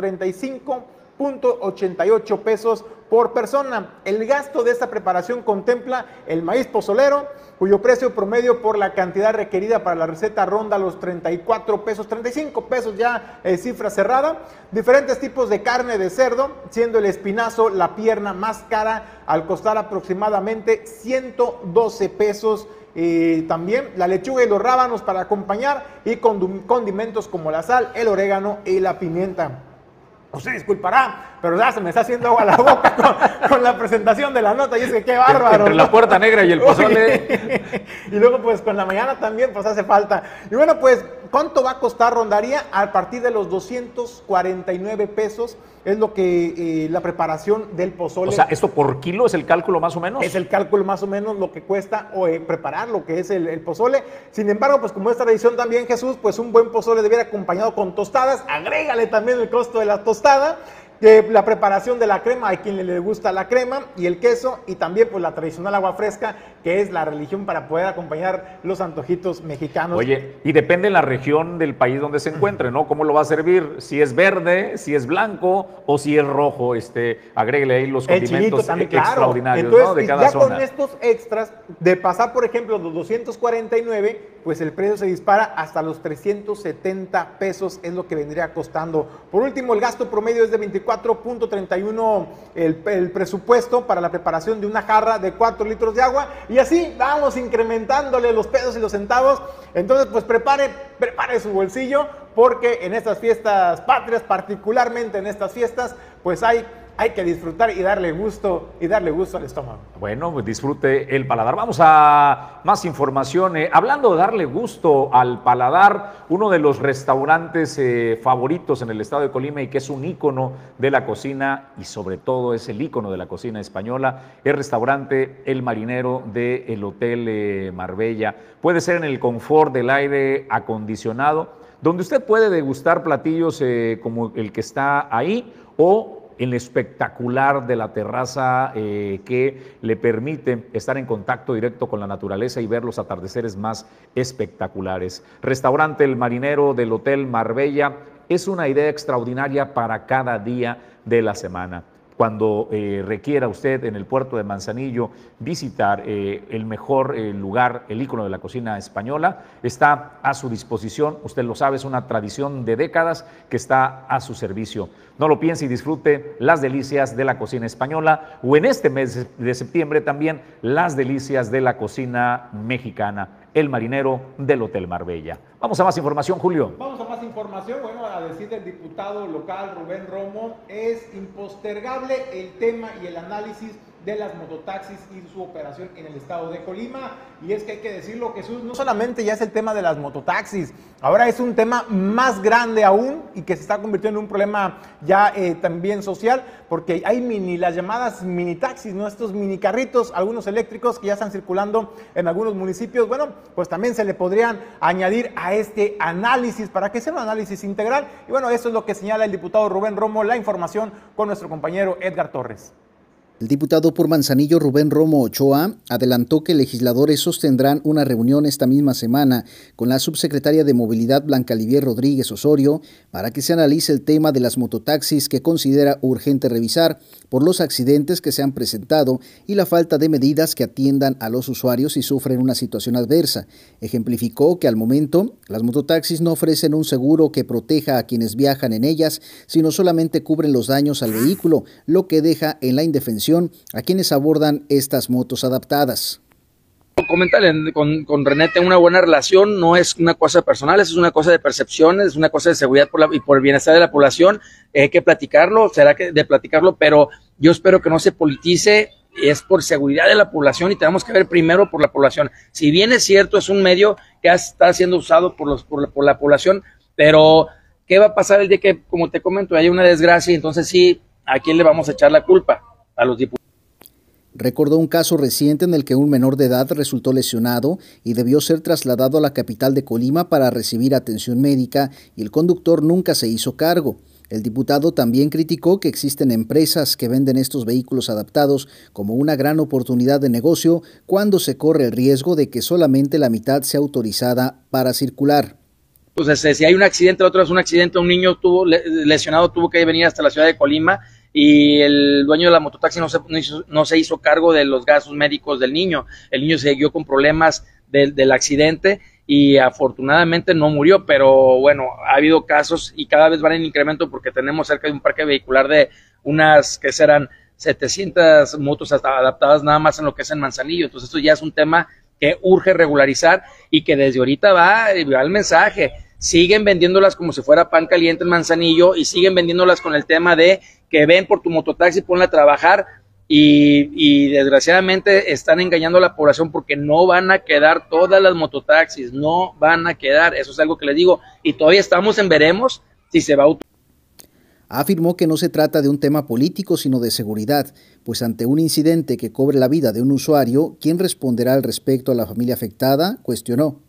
35.88 pesos por persona. El gasto de esta preparación contempla el maíz pozolero, cuyo precio promedio por la cantidad requerida para la receta ronda los 34 pesos, 35 pesos ya eh, cifra cerrada. Diferentes tipos de carne de cerdo, siendo el espinazo la pierna más cara al costar aproximadamente 112 pesos. Eh, también la lechuga y los rábanos para acompañar y condimentos como la sal, el orégano y la pimienta. Usted disculpará, pero ya se me está haciendo agua la boca con, con la presentación de la nota y es que qué bárbaro. Entre la puerta negra y el pozole. *laughs* y luego pues con la mañana también pues hace falta. Y bueno pues, ¿cuánto va a costar? Rondaría a partir de los 249 pesos. Es lo que eh, la preparación del pozole. O sea, ¿esto por kilo es el cálculo más o menos? Es el cálculo más o menos lo que cuesta o, eh, preparar lo que es el, el pozole. Sin embargo, pues como es tradición también, Jesús, pues un buen pozole debiera acompañado con tostadas. Agrégale también el costo de la tostada. La preparación de la crema, hay quien le gusta la crema y el queso y también pues la tradicional agua fresca, que es la religión para poder acompañar los antojitos mexicanos. Oye, y depende de la región del país donde se encuentre, ¿no? ¿Cómo lo va a servir? Si es verde, si es blanco o si es rojo, este, agréguele ahí los condimentos también, extraordinarios, Entonces, ¿no? De cada ya zona. con estos extras, de pasar, por ejemplo, los 249, pues el precio se dispara hasta los 370 pesos, es lo que vendría costando. Por último, el gasto promedio es de 24.31 el, el presupuesto para la preparación de una jarra de 4 litros de agua. Y así vamos incrementándole los pesos y los centavos. Entonces, pues prepare, prepare su bolsillo, porque en estas fiestas patrias, particularmente en estas fiestas, pues hay hay que disfrutar y darle gusto y darle gusto al estómago. Bueno, pues disfrute el paladar. Vamos a más información. Eh, hablando de darle gusto al paladar, uno de los restaurantes eh, favoritos en el estado de Colima y que es un ícono de la cocina y sobre todo es el ícono de la cocina española, el restaurante El Marinero del Hotel eh, Marbella. Puede ser en el confort del aire acondicionado, donde usted puede degustar platillos como el que está ahí o en espectacular de la terraza eh, que le permite estar en contacto directo con la naturaleza y ver los atardeceres más espectaculares. Restaurante El Marinero del Hotel Marbella es una idea extraordinaria para cada día de la semana cuando eh, requiera usted en el puerto de Manzanillo visitar eh, el mejor eh, lugar, el ícono de la cocina española, está a su disposición. Usted lo sabe, es una tradición de décadas que está a su servicio. No lo piense y disfrute las delicias de la cocina española o en este mes de septiembre también las delicias de la cocina mexicana. El marinero del Hotel Marbella. Vamos a más información, Julio. Vamos a más información. Bueno, a decir del diputado local Rubén Romo, es impostergable el tema y el análisis de las mototaxis y su operación en el estado de Colima. Y es que hay que decirlo, Jesús, no solamente ya es el tema de las mototaxis, ahora es un tema más grande aún y que se está convirtiendo en un problema ya eh, también social, porque hay mini, las llamadas mini taxis, ¿no? estos mini carritos, algunos eléctricos que ya están circulando en algunos municipios. Bueno, pues también se le podrían añadir a este análisis para que sea un análisis integral. Y bueno, eso es lo que señala el diputado Rubén Romo, la información con nuestro compañero Edgar Torres. El diputado por Manzanillo Rubén Romo Ochoa adelantó que legisladores sostendrán una reunión esta misma semana con la subsecretaria de Movilidad Blanca Livier Rodríguez Osorio para que se analice el tema de las mototaxis que considera urgente revisar por los accidentes que se han presentado y la falta de medidas que atiendan a los usuarios si sufren una situación adversa. Ejemplificó que al momento las mototaxis no ofrecen un seguro que proteja a quienes viajan en ellas, sino solamente cubren los daños al vehículo, lo que deja en la indefensión a quienes abordan estas motos adaptadas. Coméntale con, con René, tengo una buena relación, no es una cosa personal, es una cosa de percepciones, es una cosa de seguridad por la, y por el bienestar de la población. Hay que platicarlo, será que de platicarlo, pero yo espero que no se politice, es por seguridad de la población y tenemos que ver primero por la población. Si bien es cierto, es un medio que está siendo usado por, los, por, la, por la población, pero ¿qué va a pasar el día que, como te comento, haya una desgracia? Entonces sí, ¿a quién le vamos a echar la culpa? A los diputados. Recordó un caso reciente en el que un menor de edad resultó lesionado y debió ser trasladado a la capital de Colima para recibir atención médica y el conductor nunca se hizo cargo. El diputado también criticó que existen empresas que venden estos vehículos adaptados como una gran oportunidad de negocio cuando se corre el riesgo de que solamente la mitad sea autorizada para circular. Pues si hay un accidente, otro es un accidente, un niño tuvo lesionado, tuvo que venir hasta la ciudad de Colima y el dueño de la mototaxi no se, no, hizo, se hizo cargo de los gastos médicos del niño. El niño siguió con problemas del, del accidente y afortunadamente no murió, pero bueno, ha habido casos y cada vez van en incremento porque tenemos cerca de un parque vehicular de unas que serán 700 motos hasta adaptadas nada más en lo que es en Manzanillo. Entonces esto ya es un tema que urge regularizar y que desde ahorita va, va el mensaje. Siguen vendiéndolas como si fuera pan caliente en Manzanillo y siguen vendiéndolas con el tema de que ven por tu mototaxi, ponla a trabajar y, desgraciadamente están engañando a la población porque no van a quedar todas las mototaxis, no van a quedar, eso es algo que les digo y todavía estamos en veremos si se va a Afirmó que no se trata de un tema político, sino de seguridad, pues ante un incidente que cobre la vida de un usuario, ¿quién responderá al respecto a la familia afectada? Cuestionó.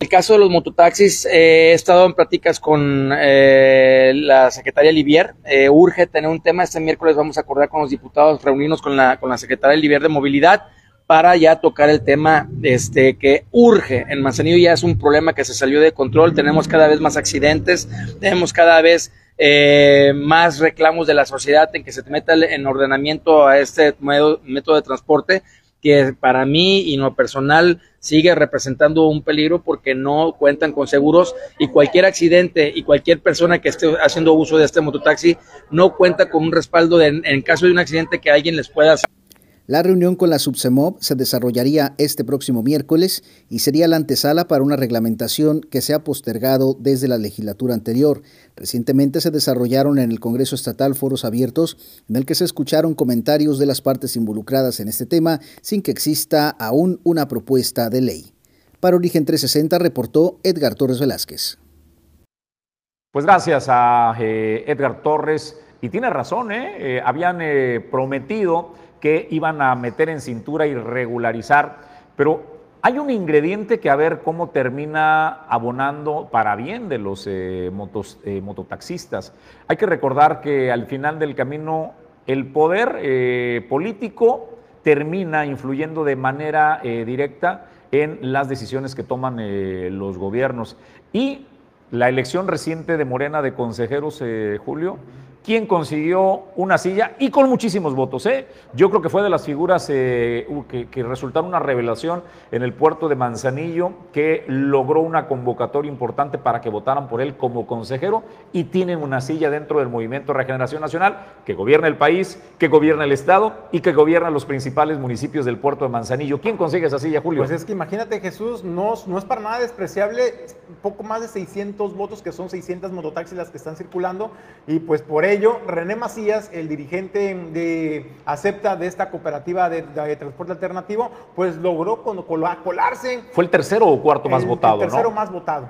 El caso de los mototaxis, eh, he estado en pláticas con eh, la secretaria Livier. Eh, urge tener un tema. Este miércoles vamos a acordar con los diputados, reunirnos con la, con la secretaria Livier de Movilidad para ya tocar el tema este, que urge. En Manzanillo ya es un problema que se salió de control. Tenemos cada vez más accidentes, tenemos cada vez eh, más reclamos de la sociedad en que se meta en ordenamiento a este método de transporte que para mí y no personal sigue representando un peligro porque no cuentan con seguros y cualquier accidente y cualquier persona que esté haciendo uso de este mototaxi no cuenta con un respaldo de, en caso de un accidente que alguien les pueda hacer. La reunión con la Subsemob se desarrollaría este próximo miércoles y sería la antesala para una reglamentación que se ha postergado desde la legislatura anterior. Recientemente se desarrollaron en el Congreso Estatal foros abiertos en el que se escucharon comentarios de las partes involucradas en este tema sin que exista aún una propuesta de ley. Para Origen 360 reportó Edgar Torres Velázquez. Pues gracias a eh, Edgar Torres. Y tiene razón, ¿eh? eh habían prometido que iban a meter en cintura y regularizar, pero hay un ingrediente que a ver cómo termina abonando para bien de los eh, eh, mototaxistas. Hay que recordar que al final del camino el poder eh, político termina influyendo de manera directa en las decisiones que toman los gobiernos. Y la elección reciente de Morena de consejeros, Julio, quien consiguió una silla y con muchísimos votos. ¿eh? Yo creo que fue de las figuras eh, que, resultaron una revelación en el puerto de Manzanillo, que logró una convocatoria importante para que votaran por él como consejero y tienen una silla dentro del Movimiento Regeneración Nacional que gobierna el país, que gobierna el Estado y que gobierna los principales municipios del puerto de Manzanillo. ¿Quién consigue esa silla, Julio? Pues es que imagínate, Jesús, no, es para nada despreciable, poco más de 600 votos, que son 600 mototaxis las que están circulando, y pues por ello, René Macías, el dirigente de acepta de esta cooperativa de, transporte alternativo, pues logró colarse. Fue el tercero o cuarto más votado, El tercero más votado.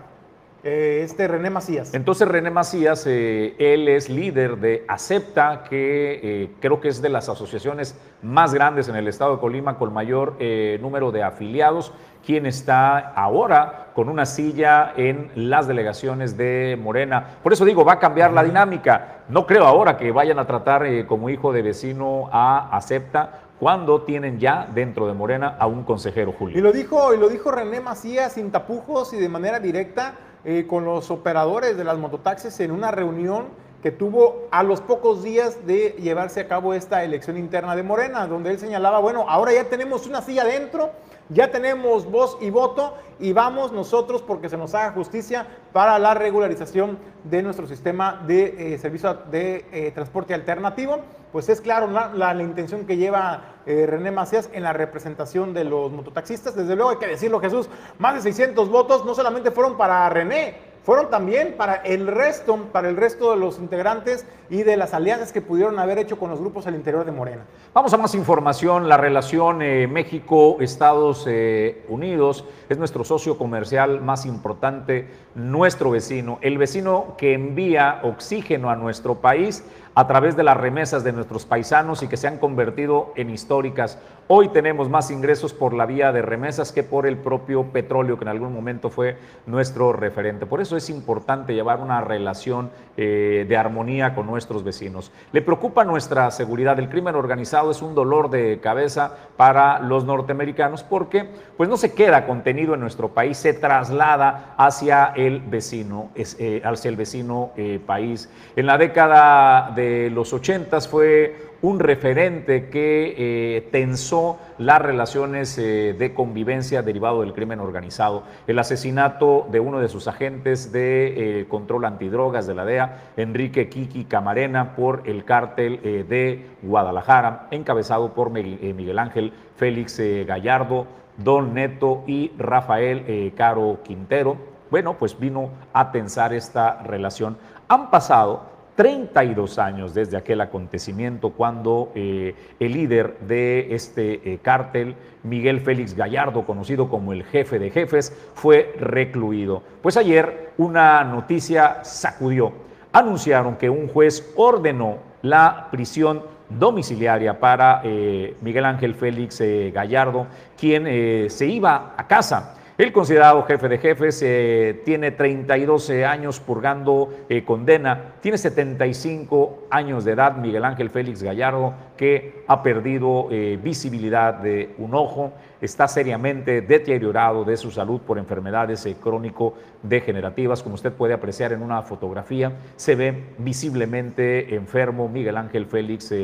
Eh, este René Macías. Entonces René Macías, eh, él es líder de Acepta, que eh, creo que es de las asociaciones más grandes en el estado de Colima con mayor número de afiliados, quien está ahora con una silla en las delegaciones de Morena. Por eso digo, va a cambiar la dinámica. No creo ahora que vayan a tratar como hijo de vecino a Acepta, cuando tienen ya dentro de Morena a un consejero, Julio. Y lo dijo, y lo dijo René Macías sin tapujos y de manera directa eh, con los operadores de las mototaxis en una reunión que tuvo a los pocos días de llevarse a cabo esta elección interna de Morena, donde él señalaba, bueno, ahora ya tenemos una silla dentro, ya tenemos voz y voto y vamos nosotros porque se nos haga justicia para la regularización de nuestro sistema de eh, servicio de eh, transporte alternativo. Pues es claro la, intención que lleva eh, René Macías en la representación de los mototaxistas. Desde luego hay que decirlo, Jesús, más de 600 votos no solamente fueron para René, fueron también para el resto, para el resto de los integrantes y de las alianzas que pudieron haber hecho con los grupos al interior de Morena. Vamos a más información. La relación eh, México-Estados eh, Unidos es nuestro socio comercial más importante, nuestro vecino, el vecino que envía oxígeno a nuestro país a través de las remesas de nuestros paisanos y que se han convertido en históricas. Hoy tenemos más ingresos por la vía de remesas que por el propio petróleo, que en algún momento fue nuestro referente. Por eso es importante llevar una relación eh, de armonía con nuestros vecinos. Le preocupa nuestra seguridad. El crimen organizado es un dolor de cabeza para los norteamericanos porque pues no se queda contenido en nuestro país, se traslada hacia el vecino, eh, hacia el vecino eh, país. En la década de los ochentas fue un referente que eh, tensó las relaciones eh, de convivencia derivado del crimen organizado. El asesinato de uno de sus agentes de eh, control antidrogas de la DEA, Enrique Kiki Camarena, por el cártel de Guadalajara, encabezado por Miguel Ángel Félix Gallardo, Don Neto y Rafael Caro Quintero. Bueno, pues vino a tensar esta relación. Han pasado 32 años desde aquel acontecimiento cuando eh, el líder de este eh, cártel, Miguel Félix Gallardo, conocido como el jefe de jefes, fue recluido. Pues ayer una noticia sacudió. Anunciaron que un juez ordenó la prisión domiciliaria para eh, Miguel Ángel Félix Gallardo, quien se iba a casa El considerado jefe de jefes eh, tiene 32 años purgando eh, condena, tiene 75 años de edad, Miguel Ángel Félix Gallardo, que ha perdido eh, visibilidad de un ojo, está seriamente deteriorado de su salud por enfermedades crónico-degenerativas, como usted puede apreciar en una fotografía, se ve visiblemente enfermo Miguel Ángel Félix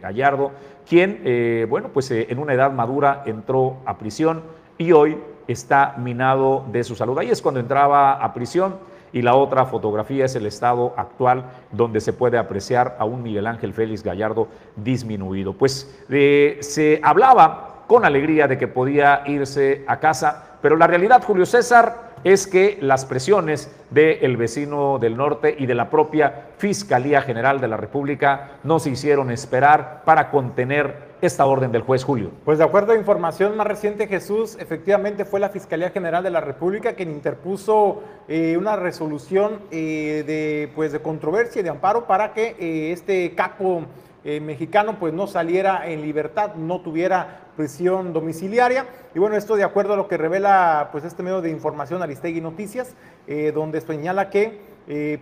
Gallardo, quien, bueno, pues en una edad madura entró a prisión y hoy está minado de su salud. Ahí es cuando entraba a prisión y la otra fotografía es el estado actual donde se puede apreciar a un Miguel Ángel Félix Gallardo disminuido. Pues eh, se hablaba con alegría de que podía irse a casa, pero la realidad, Julio César, es que las presiones del vecino del norte y de la propia Fiscalía General de la República no se hicieron esperar para contener esta orden del juez Julio. Pues de acuerdo a información más reciente, Jesús, efectivamente fue la Fiscalía General de la República quien interpuso eh, una resolución eh, de, pues, de controversia y de amparo para que eh, este capo mexicano pues no saliera en libertad, no tuviera prisión domiciliaria. Y bueno, esto de acuerdo a lo que revela pues este medio de información Aristegui Noticias, donde señala que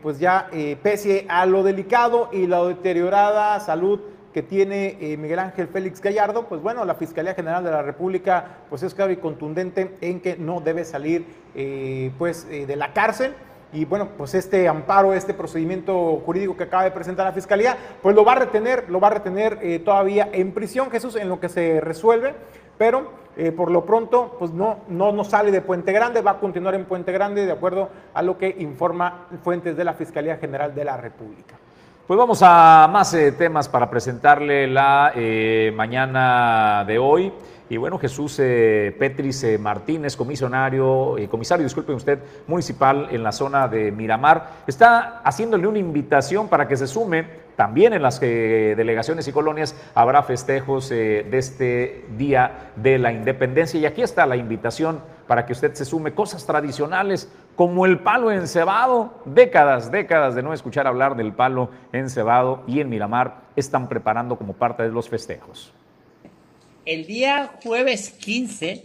pues ya pese a lo delicado y la deteriorada salud que tiene eh, Miguel Ángel Félix Gallardo, pues bueno, la Fiscalía General de la República pues es claro y contundente en que no debe salir eh, pues eh, de la cárcel y bueno, pues este amparo, este procedimiento jurídico que acaba de presentar la Fiscalía, pues lo va a retener, lo va a retener todavía en prisión, Jesús, en lo que se resuelve, pero por lo pronto, pues no, no, no sale de Puente Grande, va a continuar en Puente Grande de acuerdo a lo que informa fuentes de la Fiscalía General de la República. Pues vamos a más eh, temas para presentarle la eh, mañana de hoy. Y bueno, Jesús eh, Petris Martínez, comisionario, comisario, disculpe usted, municipal en la zona de Miramar, está haciéndole una invitación para que se sume. También en las delegaciones y colonias habrá festejos de este Día de la Independencia. Y aquí está la invitación para que usted se sume cosas tradicionales como el palo encebado. Décadas, décadas de no escuchar hablar del palo encebado y en Miramar están preparando como parte de los festejos. El día jueves 15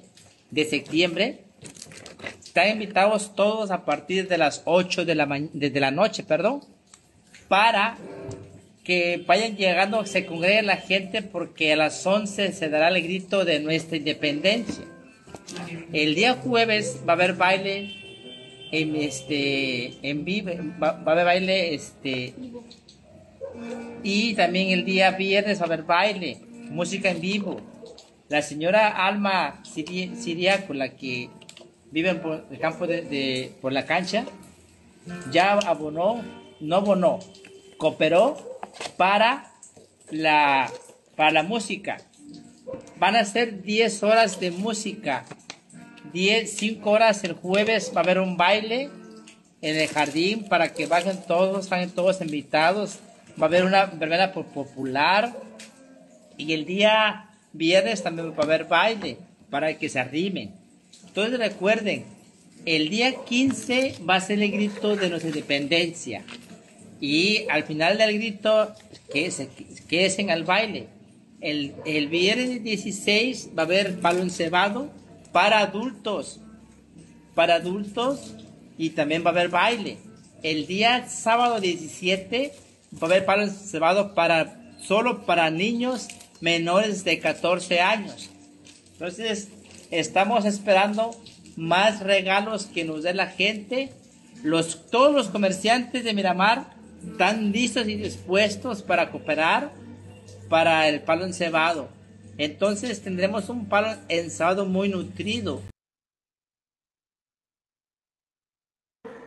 de septiembre están invitados todos a partir de las 8 de la, la noche, perdón, para que vayan llegando, se congregue la gente porque a las 11 se dará el grito de nuestra independencia. El día jueves va a haber baile en este en vivo, va, a haber baile este y también el día viernes va a haber baile, música en vivo. La señora Alma Siria, con la que vive en el campo de, por la cancha, ya abonó, no abonó, cooperó para la, para la música. Van a ser 10 horas de música 10, 5 horas el jueves va a haber un baile en el jardín para que vayan todos, vayan todos invitados. Va a haber una verbena popular y el día viernes también va a haber baile para que se arrimen. Entonces recuerden, el día 15 va a ser el grito de nuestra independencia y al final del grito que es, que es en el baile. El, el viernes 16 va a haber palo encebado para adultos, para adultos y también va a haber baile. El día sábado 17 va a haber palo cebado para solo para niños menores de 14 años. Entonces, estamos esperando más regalos que nos dé la gente. Los, todos los comerciantes de Miramar están listos y dispuestos para cooperar para el palo encebado. Entonces tendremos un palo ensado muy nutrido.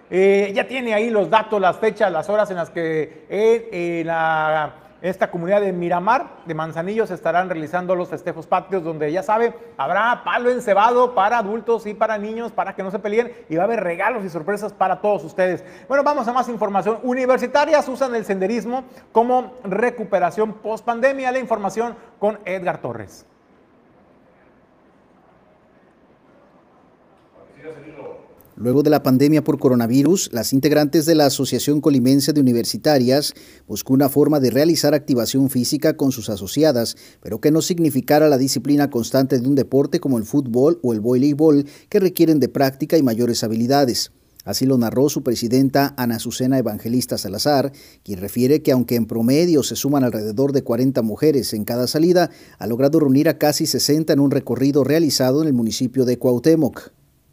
Eh, ya tiene ahí los datos, las fechas, las horas en las que en la esta comunidad de Miramar, de Manzanillo, se estarán realizando los festejos patrios, donde ya sabe, habrá palo encebado para adultos y para niños, para que no se peleen, y va a haber regalos y sorpresas para todos ustedes. Bueno, vamos a más información. Universitarias usan el senderismo como recuperación post pandemia. La información con Edgar Torres. Luego de la pandemia por coronavirus, las integrantes de la Asociación Colimense de Universitarias buscó una forma de realizar activación física con sus asociadas, pero que no significara la disciplina constante de un deporte como el fútbol o el voleibol, que requieren de práctica y mayores habilidades. Así lo narró su presidenta Ana Azucena Evangelista Salazar, quien refiere que aunque en promedio se suman alrededor de 40 mujeres en cada salida, ha logrado reunir a casi 60 en un recorrido realizado en el municipio de Cuauhtémoc.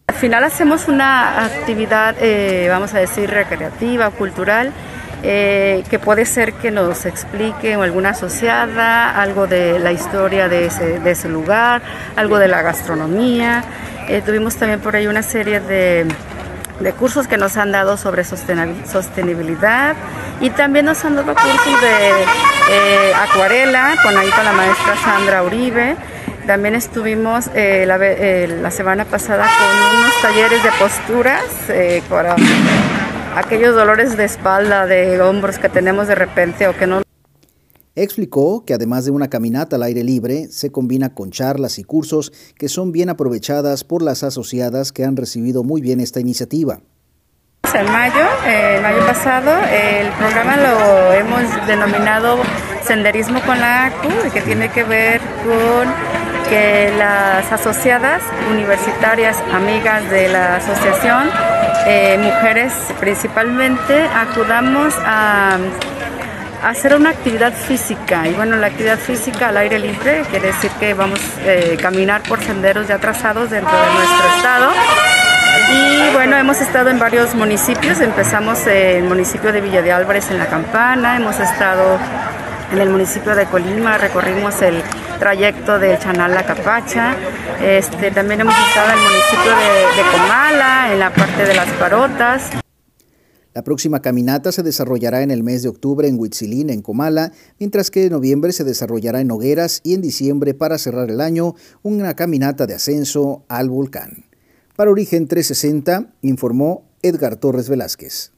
Al final hacemos una actividad, eh, vamos a decir, recreativa, cultural, eh, que puede ser que nos explique alguna asociada, algo de la historia de ese, lugar, algo de la gastronomía. Eh, tuvimos también por ahí una serie de, cursos que nos han dado sobre sostenibilidad y también nos han dado cursos de acuarela con ahí con la maestra Sandra Uribe. También estuvimos eh, eh, la, semana pasada con unos talleres de posturas eh, para aquellos dolores de espalda, de hombros que tenemos de repente o que no. Explicó que además de una caminata al aire libre, se combina con charlas y cursos que son bien aprovechadas por las asociadas que han recibido muy bien esta iniciativa. En mayo, el mayo pasado, el programa lo hemos denominado Senderismo con la ACU, que tiene que ver con que las asociadas universitarias, amigas de la asociación, eh, mujeres principalmente, acudamos a, hacer una actividad física. Y bueno, la actividad física al aire libre quiere decir que vamos a eh, caminar por senderos ya trazados dentro de nuestro estado. Y bueno, hemos estado en varios municipios. Empezamos en el municipio de Villa de Álvarez en La Campana, hemos estado en el municipio de Colima, recorrimos el trayecto del Chanal La Capacha. Este, también hemos estado en el municipio de, Comala, en la parte de las Parotas. La próxima caminata se desarrollará en el mes de octubre en Huitzilín, en Comala, mientras que en noviembre se desarrollará en Hogueras y en diciembre, para cerrar el año, una caminata de ascenso al volcán. Para Origen 360, informó Edgar Torres Velázquez.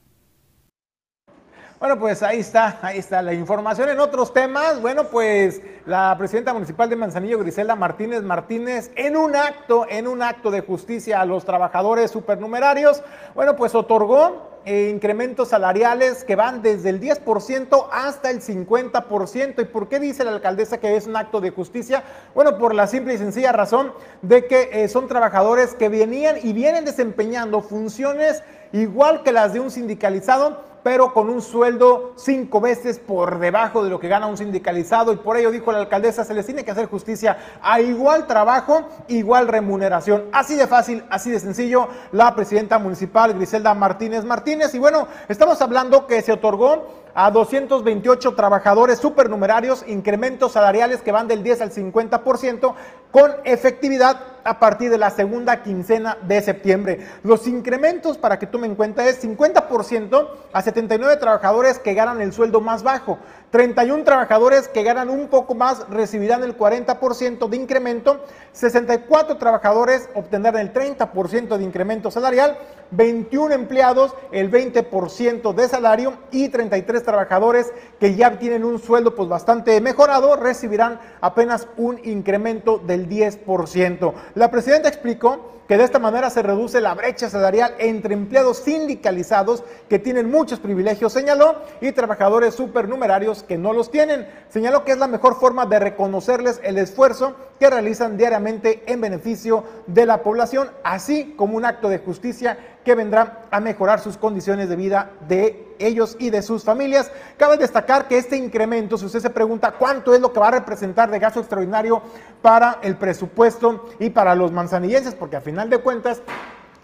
Bueno, pues ahí está, ahí está la información. En otros temas, bueno, pues la presidenta municipal de Manzanillo, Griselda Martínez Martínez, en un acto, en un acto de justicia a los trabajadores supernumerarios, bueno, pues otorgó eh, incrementos salariales que van desde el 10% hasta el 50%. ¿Y por qué dice la alcaldesa que es un acto de justicia? Bueno, por la simple y sencilla razón de que eh, son trabajadores que venían y vienen desempeñando funciones igual que las de un sindicalizado pero con un sueldo cinco veces por debajo de lo que gana un sindicalizado y por ello dijo la alcaldesa, se les tiene que hacer justicia a igual trabajo, igual remuneración. Así de fácil, así de sencillo, la presidenta municipal Griselda Martínez Martínez. Y bueno, estamos hablando que se otorgó a 228 trabajadores supernumerarios, incrementos salariales que van del 10 al 50% con efectividad a partir de la segunda quincena de septiembre. Los incrementos, para que tomen en cuenta, es 50% a 79 trabajadores que ganan el sueldo más bajo. 31 trabajadores que ganan un poco más recibirán el 40% de incremento, 64 trabajadores obtendrán el 30% de incremento salarial, 21 empleados el 20% de salario. Y 33 trabajadores que ya tienen un sueldo pues bastante mejorado recibirán apenas un incremento del 10%. La presidenta explicó que de esta manera se reduce la brecha salarial entre empleados sindicalizados que tienen muchos privilegios, señaló, y trabajadores supernumerarios que no los tienen. Señaló que es la mejor forma de reconocerles el esfuerzo que realizan diariamente en beneficio de la población, así como un acto de justicia que vendrá a mejorar sus condiciones de vida de ellos y de sus familias. Cabe destacar que este incremento, si usted se pregunta cuánto es lo que va a representar de gasto extraordinario para el presupuesto y para los manzanillenses, porque a final de cuentas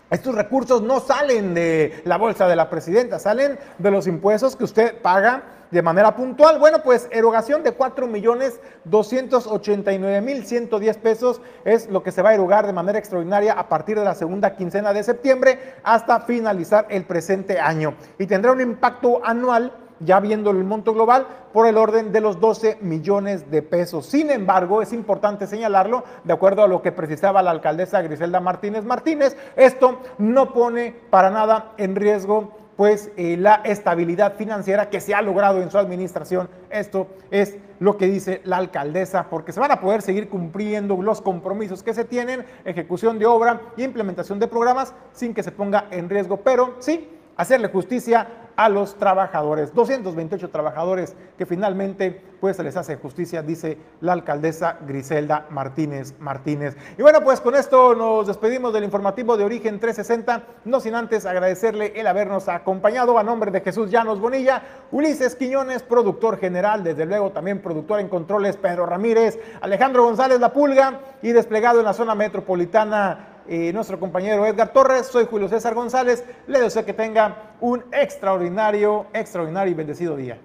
estos recursos no salen de la bolsa de la presidenta, salen de los impuestos que usted paga de manera puntual. Bueno, pues erogación de 4 millones 289 mil 110 pesos es lo que se va a erogar de manera extraordinaria a partir de la segunda quincena de septiembre hasta finalizar el presente año. Y tendrá un impacto anual ya viendo el monto global, por el orden de los 12 millones de pesos. Sin embargo, es importante señalarlo, de acuerdo a lo que precisaba la alcaldesa Griselda Martínez Martínez, esto no pone para nada en riesgo pues eh, la estabilidad financiera que se ha logrado en su administración. Esto es lo que dice la alcaldesa, porque se van a poder seguir cumpliendo los compromisos que se tienen, ejecución de obra y implementación de programas sin que se ponga en riesgo, pero sí hacerle justicia a los trabajadores. 228 trabajadores que finalmente pues se les hace justicia, dice la alcaldesa Griselda Martínez Martínez. Y bueno, pues con esto nos despedimos del informativo de Origen 360, no sin antes agradecerle el habernos acompañado a nombre de Jesús Llanos Bonilla, Ulises Quiñones, productor general, desde luego también productor en controles Pedro Ramírez, Alejandro González La Pulga y desplegado en la zona metropolitana y nuestro compañero Edgar Torres. Soy Julio César González. Le deseo que tenga un extraordinario, extraordinario y bendecido día.